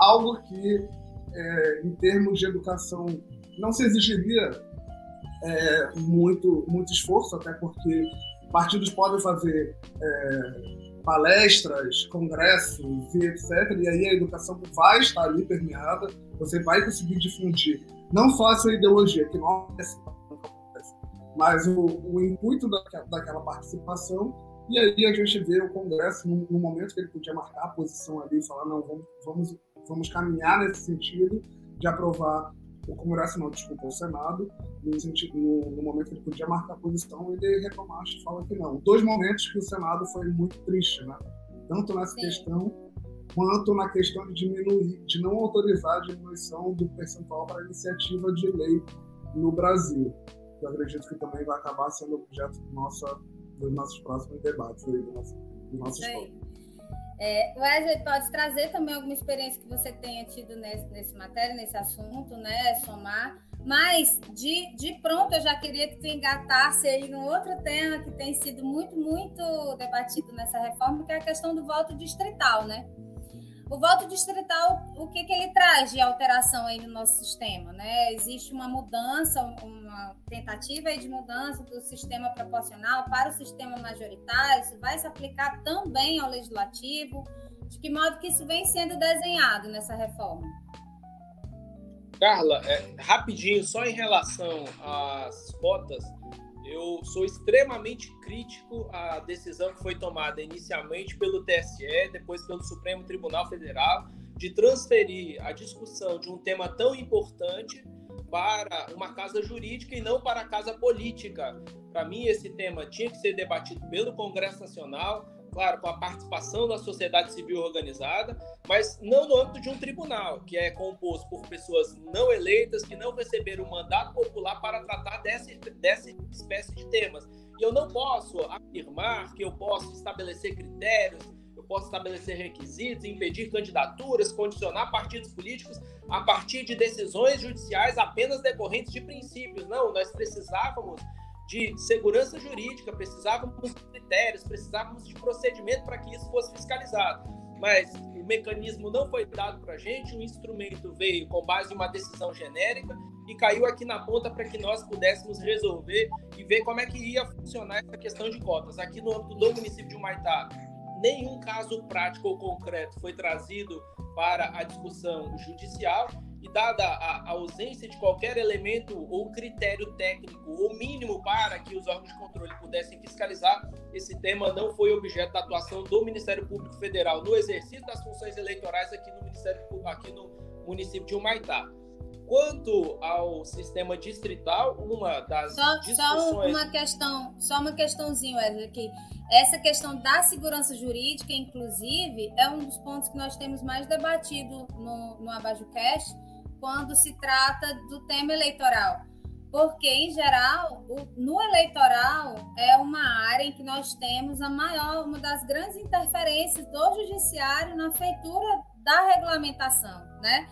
Algo que, é, em termos de educação, não se exigiria é, muito, muito esforço, até porque partidos podem fazer é, palestras, congressos e etc. E aí a educação vai estar ali permeada, você vai conseguir difundir não só ideologia, que não acontece, mas o, o intuito daquela, daquela participação. E aí a gente vê o Congresso, no, no, momento que ele podia marcar a posição ali falar, não, vamos, vamos, vamos caminhar nesse sentido de aprovar o Congresso não, desculpa, o Senado, no, sentido, no, no momento que ele podia marcar a posição, ele reclamar e fala que não. Dois momentos que o Senado foi muito triste, né? Tanto nessa Sim. questão, quanto na questão de diminuir, de não autorizar a diminuição do percentual para iniciativa de lei no Brasil. Eu acredito que também vai acabar sendo objeto do nossa, dos nossos próximos debates, aí, do nosso, do nosso é, Wesley, pode trazer também alguma experiência que você tenha tido nesse, nesse matéria, nesse assunto, né? Somar. Mas, de, de pronto, eu já queria que tu engatasse aí num outro tema que tem sido muito, muito debatido nessa reforma, que é a questão do voto distrital, né? O voto distrital, o que, que ele traz de alteração aí no nosso sistema? Né? Existe uma mudança, uma tentativa de mudança do sistema proporcional para o sistema majoritário, isso vai se aplicar também ao legislativo? De que modo que isso vem sendo desenhado nessa reforma? Carla, é, rapidinho, só em relação às cotas, eu sou extremamente crítico à decisão que foi tomada inicialmente pelo TSE, depois pelo Supremo Tribunal Federal, de transferir a discussão de um tema tão importante para uma casa jurídica e não para a casa política. Para mim, esse tema tinha que ser debatido pelo Congresso Nacional, claro, com a participação da sociedade civil organizada, mas não no âmbito de um tribunal, que é composto por pessoas não eleitas, que não receberam o mandato popular para tratar dessa, dessa espécie de temas. E eu não posso afirmar que eu posso estabelecer critérios, posso estabelecer requisitos, impedir candidaturas, condicionar partidos políticos a partir de decisões judiciais apenas decorrentes de princípios. Não, nós precisávamos de segurança jurídica, precisávamos de critérios, precisávamos de procedimento para que isso fosse fiscalizado. Mas o mecanismo não foi dado para a gente, o instrumento veio com base em uma decisão genérica e caiu aqui na ponta para que nós pudéssemos resolver e ver como é que ia funcionar essa questão de cotas. Aqui no âmbito do município de Humaitá, nenhum caso prático ou concreto foi trazido para a discussão judicial e dada a ausência de qualquer elemento ou critério técnico ou mínimo para que os órgãos de controle pudessem fiscalizar, esse tema não foi objeto da atuação do Ministério Público Federal no exercício das funções eleitorais aqui no Ministério aqui no município de Humaitá. Quanto ao sistema distrital, uma das só, discussões... Só uma questão, só uma questãozinha, Wesley, aqui. Essa questão da segurança jurídica, inclusive, é um dos pontos que nós temos mais debatido no, no AbajuCast, quando se trata do tema eleitoral. Porque, em geral, o, no eleitoral é uma área em que nós temos a maior, uma das grandes interferências do judiciário na feitura da regulamentação, né?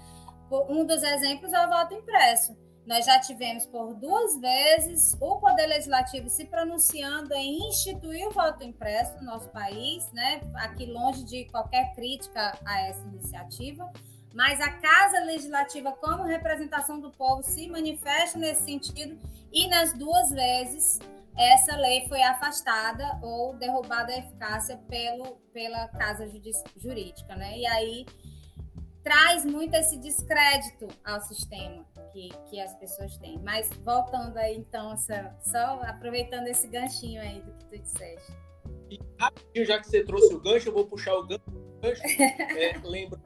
Um dos exemplos é o voto impresso. nós já tivemos por duas vezes o Poder Legislativo se pronunciando em instituir o voto impresso no nosso país, né? aqui longe de qualquer crítica a essa iniciativa, mas a Casa Legislativa, como representação do povo, se manifesta nesse sentido e nas duas vezes essa lei foi afastada ou derrubada a eficácia pelo, pela Casa Jurídica. Né? E aí traz muito esse descrédito ao sistema que, que as pessoas têm. Mas voltando aí, então, essa, só aproveitando esse ganchinho aí do que tu disseste. E rapidinho, já que você trouxe o gancho, eu vou puxar o gancho. É, lembra,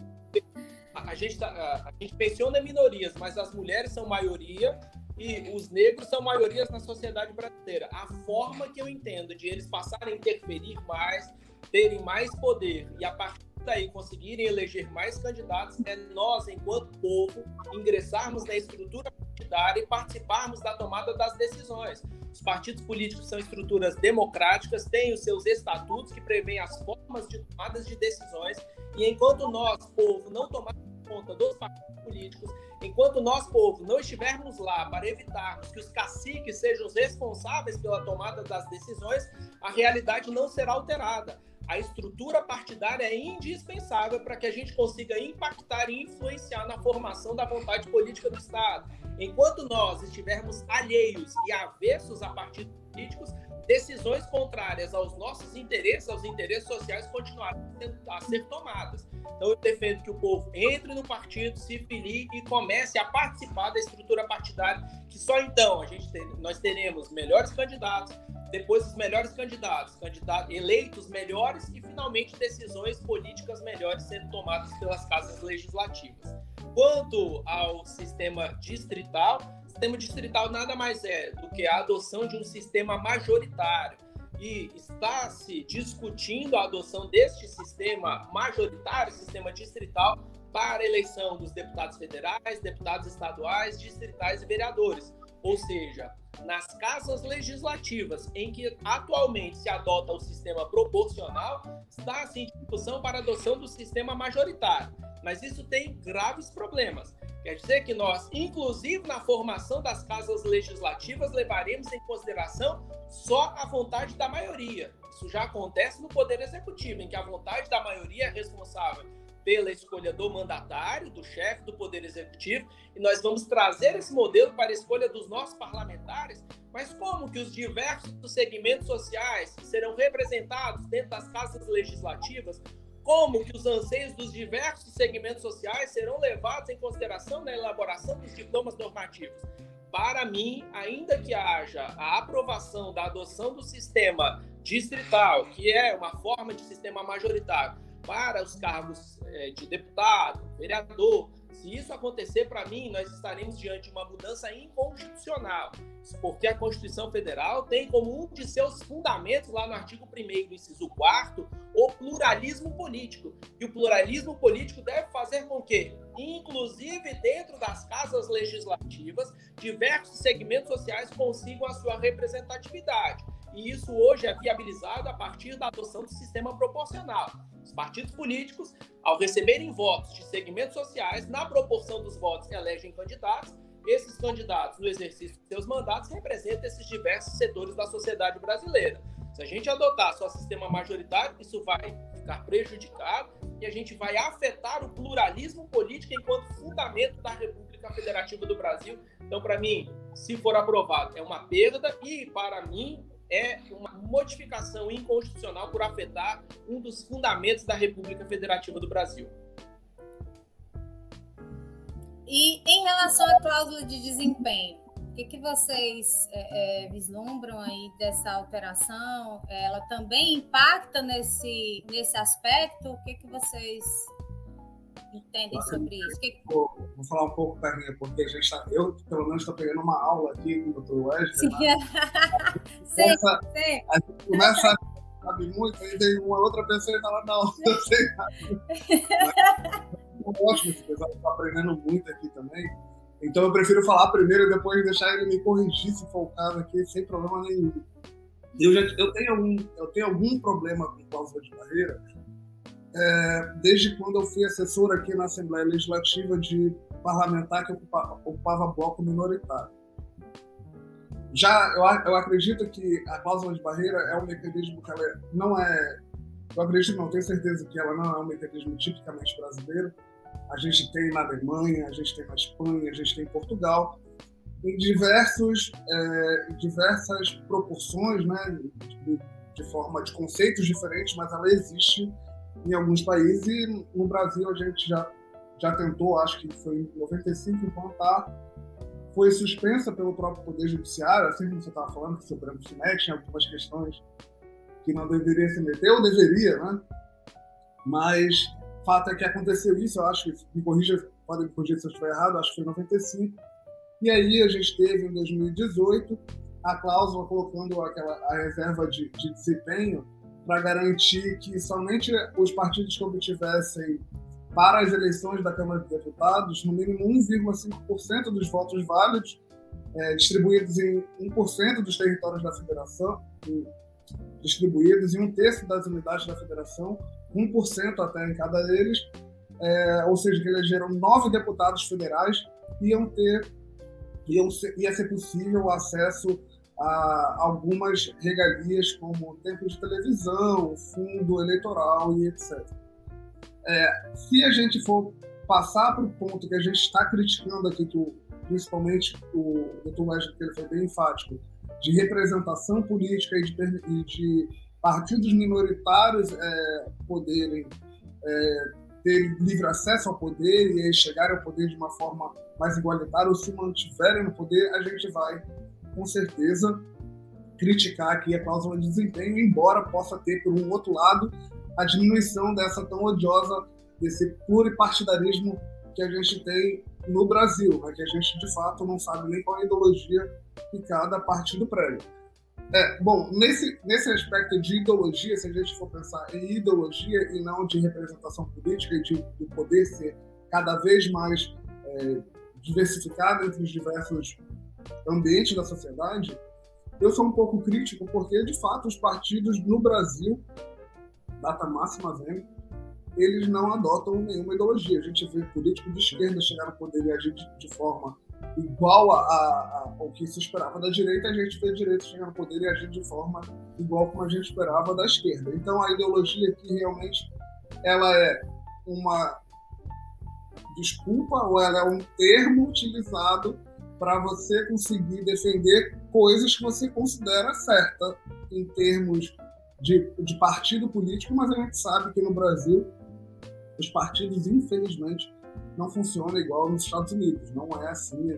a, gente tá, a, a gente menciona minorias, mas as mulheres são maioria e os negros são maiorias na sociedade brasileira. A forma que eu entendo de eles passarem a interferir mais, terem mais poder e a partir daí conseguirem eleger mais candidatos é nós, enquanto povo, ingressarmos na estrutura partidária e participarmos da tomada das decisões. Os partidos políticos são estruturas democráticas, têm os seus estatutos que prevêem as formas de tomadas de decisões, e enquanto nós, povo, não tomarmos conta dos partidos políticos, enquanto nós, povo, não estivermos lá para evitarmos que os caciques sejam os responsáveis pela tomada das decisões, a realidade não será alterada a estrutura partidária é indispensável para que a gente consiga impactar e influenciar na formação da vontade política do Estado. Enquanto nós estivermos alheios e avessos a partidos políticos, decisões contrárias aos nossos interesses, aos interesses sociais, continuarão a ser tomadas. Então, eu defendo que o povo entre no partido, se filie e comece a participar da estrutura partidária, que só então a gente nós teremos melhores candidatos, depois os melhores candidatos, candidatos eleitos melhores e finalmente decisões políticas melhores sendo tomadas pelas casas legislativas. Quanto ao sistema distrital, sistema distrital nada mais é do que a adoção de um sistema majoritário. E está se discutindo a adoção deste sistema majoritário, sistema distrital, para a eleição dos deputados federais, deputados estaduais, distritais e vereadores. Ou seja, nas casas legislativas em que atualmente se adota o sistema proporcional, está assim discussão para adoção do sistema majoritário. Mas isso tem graves problemas. Quer dizer que nós, inclusive na formação das casas legislativas, levaremos em consideração só a vontade da maioria. Isso já acontece no Poder Executivo, em que a vontade da maioria é responsável pela escolha do mandatário, do chefe do Poder Executivo, e nós vamos trazer esse modelo para a escolha dos nossos parlamentares, mas como que os diversos segmentos sociais serão representados dentro das casas legislativas, como que os anseios dos diversos segmentos sociais serão levados em consideração na elaboração dos diplomas normativos. Para mim, ainda que haja a aprovação da adoção do sistema distrital, que é uma forma de sistema majoritário, para os cargos é, de deputado, vereador. Se isso acontecer, para mim, nós estaremos diante de uma mudança inconstitucional, porque a Constituição Federal tem como um de seus fundamentos, lá no artigo 1, inciso 4, o pluralismo político. E o pluralismo político deve fazer com que, inclusive dentro das casas legislativas, diversos segmentos sociais consigam a sua representatividade. E isso hoje é viabilizado a partir da adoção do sistema proporcional. Os partidos políticos, ao receberem votos de segmentos sociais, na proporção dos votos, elegem candidatos. Esses candidatos, no exercício de seus mandatos, representam esses diversos setores da sociedade brasileira. Se a gente adotar só sistema majoritário, isso vai ficar prejudicado e a gente vai afetar o pluralismo político enquanto fundamento da República Federativa do Brasil. Então, para mim, se for aprovado, é uma perda e, para mim, é uma modificação inconstitucional por afetar um dos fundamentos da República Federativa do Brasil. E em relação à cláusula de desempenho, o que, que vocês é, é, vislumbram aí dessa alteração? Ela também impacta nesse, nesse aspecto? O que, que vocês entendem sobre isso? Que... Vou, vou, falar um pouco, Perninha, porque a gente tá, eu, pelo menos, estou pegando uma aula aqui com o Dr. Wesley. Sim, né? sim, sim. A gente começa a sabe muito, aí tem uma outra pessoa e fala, não, eu sei nada. Eu gosto desse pessoal, está aprendendo muito aqui também. Então eu prefiro falar primeiro e depois deixar ele me corrigir se for o caso aqui, sem problema nenhum. Eu, já, eu, tenho algum, eu tenho algum problema com cláusula de barreira, é, desde quando eu fui assessor aqui na Assembleia Legislativa de parlamentar que ocupava, ocupava bloco minoritário. Já eu, eu acredito que a cláusula de barreira é um mecanismo que ela não é. Eu acredito, não, tenho certeza que ela não é um mecanismo tipicamente brasileiro. A gente tem na Alemanha, a gente tem na Espanha, a gente tem em Portugal, em diversos, é, diversas proporções, né, de, de, forma de conceitos diferentes, mas ela existe em alguns países e no Brasil a gente já já tentou, acho que foi em 95 implantar, foi suspensa pelo próprio Poder Judiciário, assim como você estava falando, que o Supremo se mete em algumas questões que não deveria se meter, ou deveria, né? Mas fato é que aconteceu isso, eu acho que, me corrija, podem me corrigir se eu estiver errado, acho que foi em 95, e aí a gente teve em 2018 a cláusula colocando aquela, a reserva de, de desempenho para garantir que somente os partidos que obtivessem para as eleições da Câmara de Deputados no mínimo 1,5% dos votos válidos é, distribuídos em 1% dos territórios da federação, distribuídos em um terço das unidades da federação, 1% até em cada deles, é, ou seja, que elegeram nove deputados federais, iam ter iam ser, ia ser possível o acesso a algumas regalias como tempo de televisão, fundo eleitoral e etc. É, se a gente for passar para o ponto que a gente está criticando aqui, que o, principalmente o Dr. Wesley ele foi bem enfático, de representação política e de, e de partidos minoritários é, poderem é, ter livre acesso ao poder e chegarem ao poder de uma forma mais igualitária ou se mantiverem no poder, a gente vai, com certeza, criticar aqui a cláusula de desempenho, embora possa ter, por um outro lado, a diminuição dessa tão odiosa, desse pluripartidarismo que a gente tem no Brasil, né? que a gente, de fato, não sabe nem qual é a ideologia que cada partido prega. É, bom, nesse, nesse aspecto de ideologia, se a gente for pensar em ideologia e não de representação política e de, de poder ser cada vez mais é, diversificado entre os diversos ambientes da sociedade, eu sou um pouco crítico porque, de fato, os partidos no Brasil, data máxima vem, eles não adotam nenhuma ideologia. A gente vê políticos de esquerda chegar no poder e agir de forma igual a, a, ao que se esperava da direita, a gente vê a direita chegar no poder e agir de forma igual como a gente esperava da esquerda. Então, a ideologia aqui realmente ela é uma desculpa ou ela é um termo utilizado para você conseguir defender coisas que você considera certa em termos de, de partido político, mas a gente sabe que no Brasil os partidos, infelizmente, não funcionam igual nos Estados Unidos. Não é assim.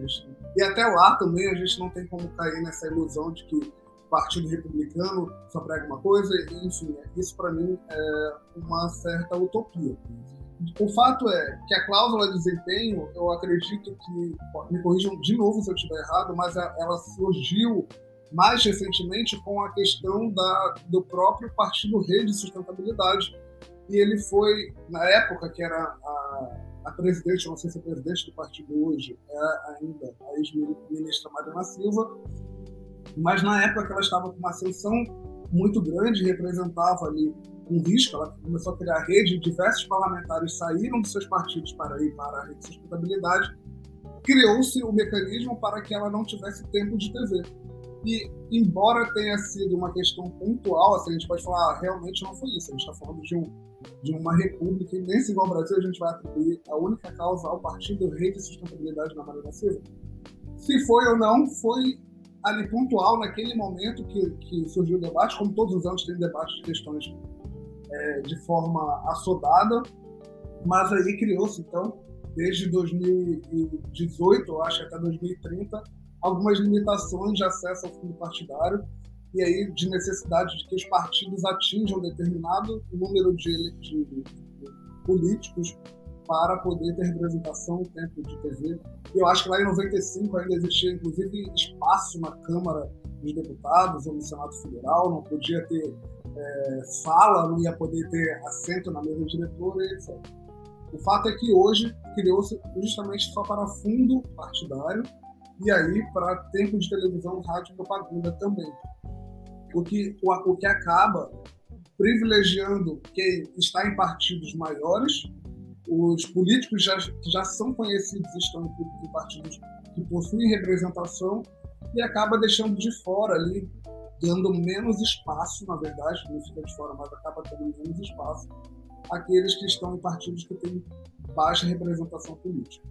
E até lá também a gente não tem como cair nessa ilusão de que o Partido Republicano só prega uma coisa. Enfim, isso para mim é uma certa utopia. O fato é que a cláusula de desempenho, eu acredito que, me corrijam de novo se eu estiver errado, mas ela surgiu mais recentemente com a questão da, do próprio Partido Rede de Sustentabilidade. E ele foi, na época que era a, a presidente, não sei se é presidente do partido hoje, é ainda a ex-ministra Mariana Silva, mas na época ela estava com uma ascensão muito grande, representava ali um risco, ela começou a criar rede, diversos parlamentares saíram dos seus partidos para ir para a rede de sustentabilidade, criou-se o um mecanismo para que ela não tivesse tempo de TV. E, embora tenha sido uma questão pontual, assim, a gente pode falar, ah, realmente não foi isso, a gente está falando de, um, de uma república, e nesse igual Brasil a gente vai atribuir a única causa ao Partido Rede de Sustentabilidade na Maria da Silva. Se foi ou não, foi ali pontual, naquele momento que, que surgiu o debate, como todos os anos tem debate de questões é, de forma assodada, mas aí criou-se, então, desde 2018, eu acho, até 2030, algumas limitações de acesso ao fundo partidário e aí de necessidade de que os partidos atinjam determinado número de, de, de políticos para poder ter representação, tempo de TV. E eu acho que lá em 95 ainda existia, inclusive, espaço na Câmara dos Deputados ou no Senado Federal, não podia ter é, fala, não ia poder ter assento na mesa diretora, etc. O fato é que hoje criou-se justamente só para fundo partidário e aí para tempo de televisão, rádio e propaganda também. O que, o, o que acaba privilegiando quem está em partidos maiores os políticos já, que já são conhecidos estão em partidos que possuem representação e acaba deixando de fora ali, dando menos espaço, na verdade, não fica de fora, mas acaba tendo menos espaço, aqueles que estão em partidos que têm baixa representação política.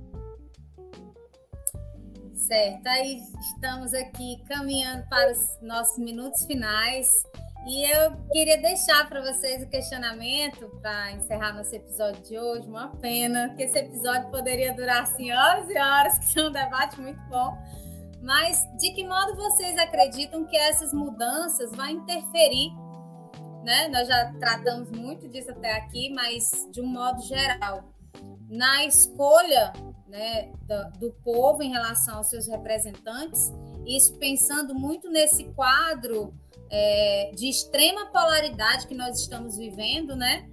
Certo, aí estamos aqui caminhando para os nossos minutos finais. E eu queria deixar para vocês o questionamento para encerrar nosso episódio de hoje. Uma pena que esse episódio poderia durar assim horas e horas, que é um debate muito bom. Mas de que modo vocês acreditam que essas mudanças vão interferir? Né? Nós já tratamos muito disso até aqui, mas de um modo geral, na escolha né, do, do povo em relação aos seus representantes, isso pensando muito nesse quadro é, de extrema polaridade que nós estamos vivendo, né?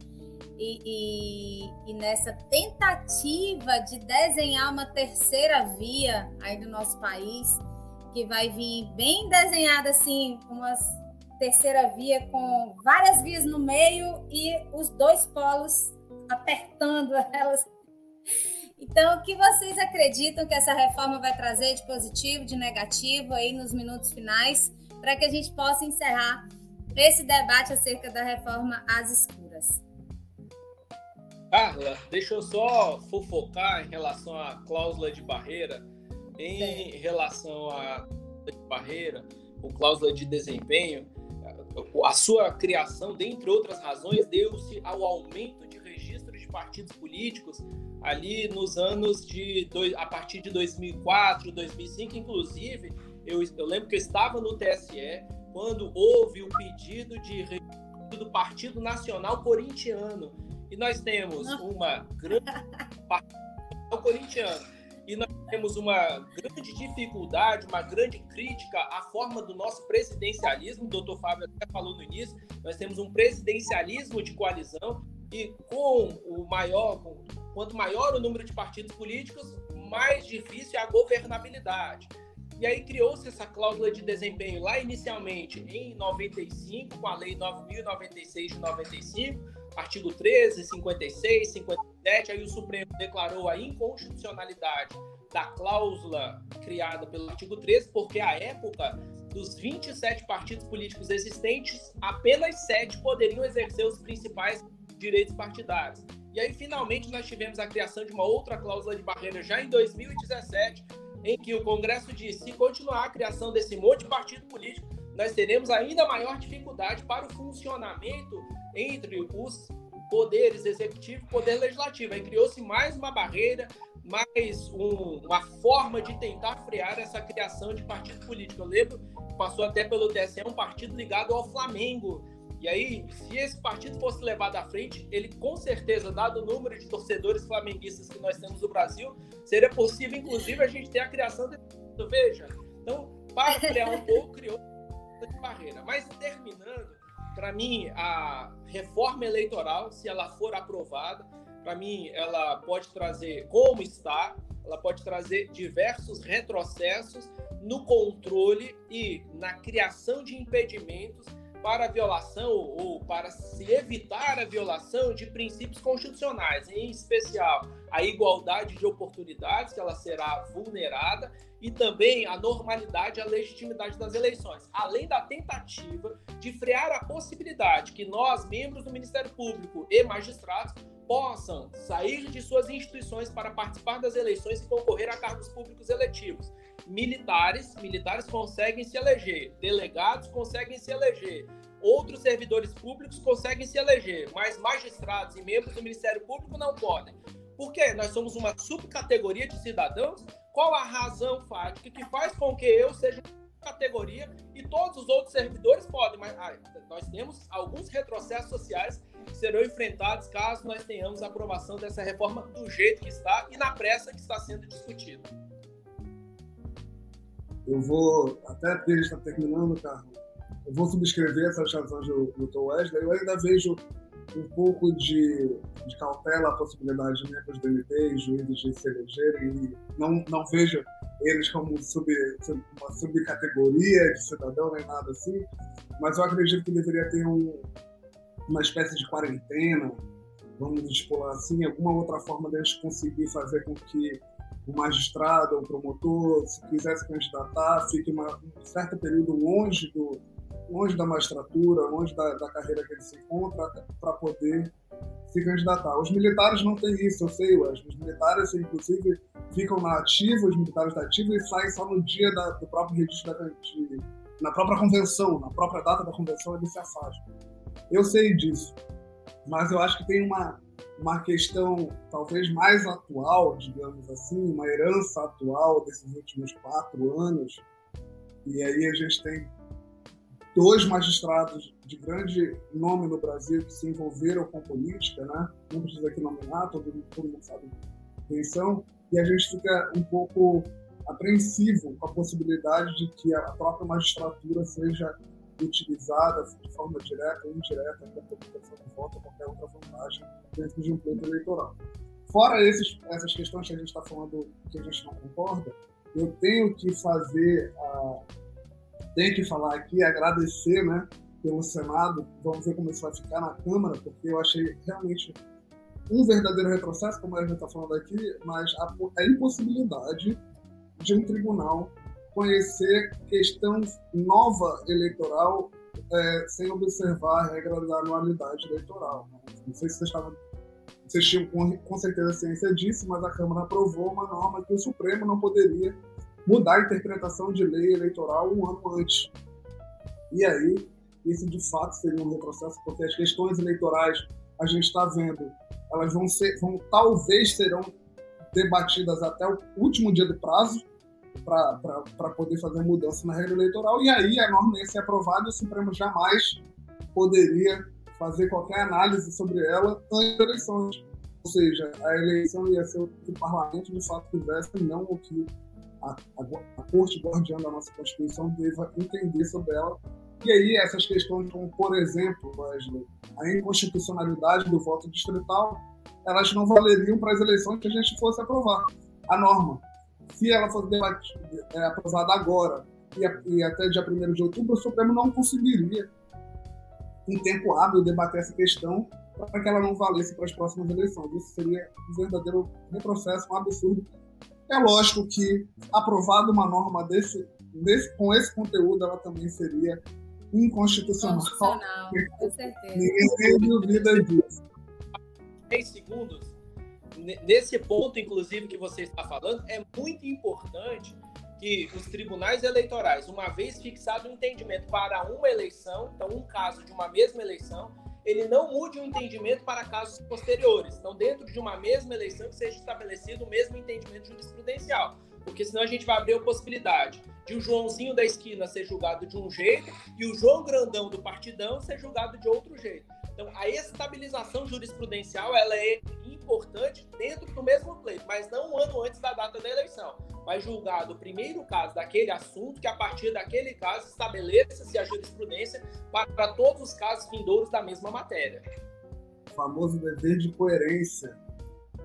E, e, e, nessa tentativa de desenhar uma terceira via aí do nosso país, que vai vir bem desenhada assim, uma terceira via com várias vias no meio e os dois polos apertando elas. Então, o que vocês acreditam que essa reforma vai trazer de positivo, de negativo aí nos minutos finais? para que a gente possa encerrar esse debate acerca da reforma às escuras. Carla, deixa eu só fofocar em relação à cláusula de barreira. Em Sim. relação à barreira, ou cláusula de desempenho, a sua criação, dentre outras razões, deu-se ao aumento de registros de partidos políticos ali nos anos de a partir de 2004, 2005, inclusive eu, eu lembro que eu estava no TSE quando houve o pedido de do Partido Nacional Corintiano. E nós temos uma grande corintiano. E nós temos uma grande dificuldade, uma grande crítica à forma do nosso presidencialismo. O doutor Fábio até falou no início. Nós temos um presidencialismo de coalizão e com o maior, quanto maior o número de partidos políticos, mais difícil é a governabilidade. E aí criou-se essa cláusula de desempenho lá inicialmente em 95, com a Lei 9.096 de 95, artigo 13, 56, 57. Aí o Supremo declarou a inconstitucionalidade da cláusula criada pelo artigo 13, porque à época dos 27 partidos políticos existentes, apenas sete poderiam exercer os principais direitos partidários. E aí, finalmente, nós tivemos a criação de uma outra cláusula de barreira já em 2017, em que o Congresso disse: se continuar a criação desse monte de partido político, nós teremos ainda maior dificuldade para o funcionamento entre os poderes executivo e poder legislativo. Aí criou-se mais uma barreira, mais um, uma forma de tentar frear essa criação de partido político. Eu lembro passou até pelo TSE um partido ligado ao Flamengo, e aí, se esse partido fosse levado à frente, ele com certeza, dado o número de torcedores flamenguistas que nós temos no Brasil, seria possível, inclusive, a gente ter a criação desse. Veja, então, para criar um pouco, criou uma barreira. Mas terminando, para mim, a reforma eleitoral, se ela for aprovada, para mim, ela pode trazer, como está, ela pode trazer diversos retrocessos no controle e na criação de impedimentos para a violação ou para se evitar a violação de princípios constitucionais, em especial a igualdade de oportunidades, que ela será vulnerada, e também a normalidade e a legitimidade das eleições, além da tentativa de frear a possibilidade que nós, membros do Ministério Público e magistrados, possam sair de suas instituições para participar das eleições e concorrer a cargos públicos eletivos militares, militares conseguem se eleger, delegados conseguem se eleger, outros servidores públicos conseguem se eleger, mas magistrados e membros do Ministério Público não podem. Por quê? Nós somos uma subcategoria de cidadãos. Qual a razão fática que faz com que eu seja categoria e todos os outros servidores podem, mas ah, nós temos alguns retrocessos sociais que serão enfrentados caso nós tenhamos a aprovação dessa reforma do jeito que está e na pressa que está sendo discutido. Eu vou, até porque ele está terminando, Carlos, eu vou subscrever essas razões do Dr. Wesley. Eu ainda vejo um pouco de, de cautela a possibilidade de membros do MP e juízes de se elegerem e não, não vejo eles como sub, uma subcategoria de cidadão nem nada assim, mas eu acredito que deveria ter um, uma espécie de quarentena vamos estipular assim, alguma outra forma de a gente conseguir fazer com que o magistrado o promotor, se quiser se candidatar, fique uma, um certo período longe, do, longe da magistratura, longe da, da carreira que ele se encontra, para poder se candidatar. Os militares não têm isso, eu sei. Os militares, inclusive, ficam na ativa, os militares da ativa, e saem só no dia da, do próprio registro da de, na própria convenção, na própria data da convenção, eles se afastam. Eu sei disso, mas eu acho que tem uma, uma questão talvez mais atual, digamos assim, uma herança atual desses últimos quatro anos, e aí a gente tem dois magistrados de grande nome no Brasil que se envolveram com política, né? Não precisa aqui nominar, todo, todo mundo sabe quem são, e a gente fica um pouco apreensivo com a possibilidade de que a própria magistratura seja utilizada de forma direta ou indireta para a obtenção de voto ou qualquer outra vantagem dentro de um pleito eleitoral. Fora esses, essas questões que a gente está falando que a gente não concorda, eu tenho que fazer, a, tenho que falar aqui, agradecer né, pelo Senado, vamos ver como isso vai ficar na Câmara, porque eu achei realmente um verdadeiro retrocesso, como a gente está falando aqui, mas a, a impossibilidade de um tribunal conhecer questão nova eleitoral é, sem observar a regra da anualidade eleitoral. Né? Não sei se vocês estavam vocês tinham com, com certeza ciência disso, mas a Câmara aprovou uma norma que o Supremo não poderia mudar a interpretação de lei eleitoral um ano antes. E aí, isso de fato seria um retrocesso, porque as questões eleitorais, a gente está vendo, elas vão ser, vão, talvez serão debatidas até o último dia do prazo, para poder fazer mudança na regra eleitoral, e aí a norma ia ser aprovada e o Supremo jamais poderia fazer qualquer análise sobre ela antes das eleições. Ou seja, a eleição ia ser o que o parlamento de fato fizesse, não o que a, a, a Corte Guardiã da nossa Constituição deva entender sobre ela. E aí essas questões como, por exemplo, Wesley, a inconstitucionalidade do voto distrital, elas não valeriam para as eleições que a gente fosse aprovar a norma se ela fosse é, aprovada agora e, e, até dia 1 de outubro, o Supremo não conseguiria, em tempo hábil, debater essa questão para que ela não valesse para as próximas eleições. Isso seria um verdadeiro retrocesso, um absurdo. É lógico que, aprovada uma norma desse, desse, com esse conteúdo, ela também seria inconstitucional. Constitucional, com certeza. Ninguém tem dúvida disso. 10 segundos nesse ponto, inclusive, que você está falando, é muito importante que os tribunais eleitorais, uma vez fixado o um entendimento para uma eleição, então um caso de uma mesma eleição, ele não mude o entendimento para casos posteriores. Então, dentro de uma mesma eleição, que seja estabelecido o mesmo entendimento jurisprudencial. Porque senão a gente vai abrir a possibilidade de o Joãozinho da esquina ser julgado de um jeito e o João Grandão do partidão ser julgado de outro jeito. Então, a estabilização jurisprudencial ela é importante dentro do mesmo pleito, mas não um ano antes da data da eleição. Mas julgado o primeiro caso daquele assunto, que a partir daquele caso estabeleça-se a jurisprudência para, para todos os casos vindouros da mesma matéria. O famoso dever de coerência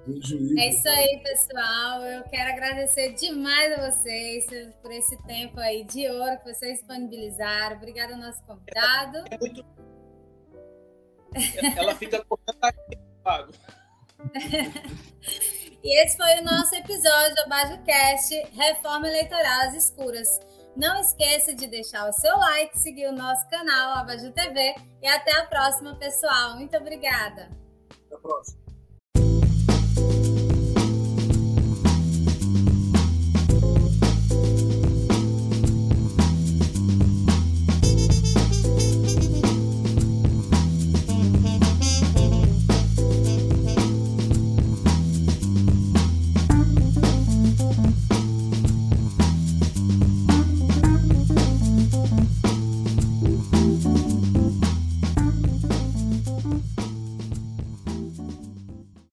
do juiz. É isso aí, pessoal. Eu quero agradecer demais a vocês por esse tempo aí de ouro que vocês disponibilizaram. Obrigada ao nosso convidado. É muito ela fica cortando aqui, Pago. e esse foi o nosso episódio do BajoCast Reforma Eleitoral às Escuras. Não esqueça de deixar o seu like, seguir o nosso canal Abaju TV e até a próxima, pessoal. Muito obrigada. Até a próxima.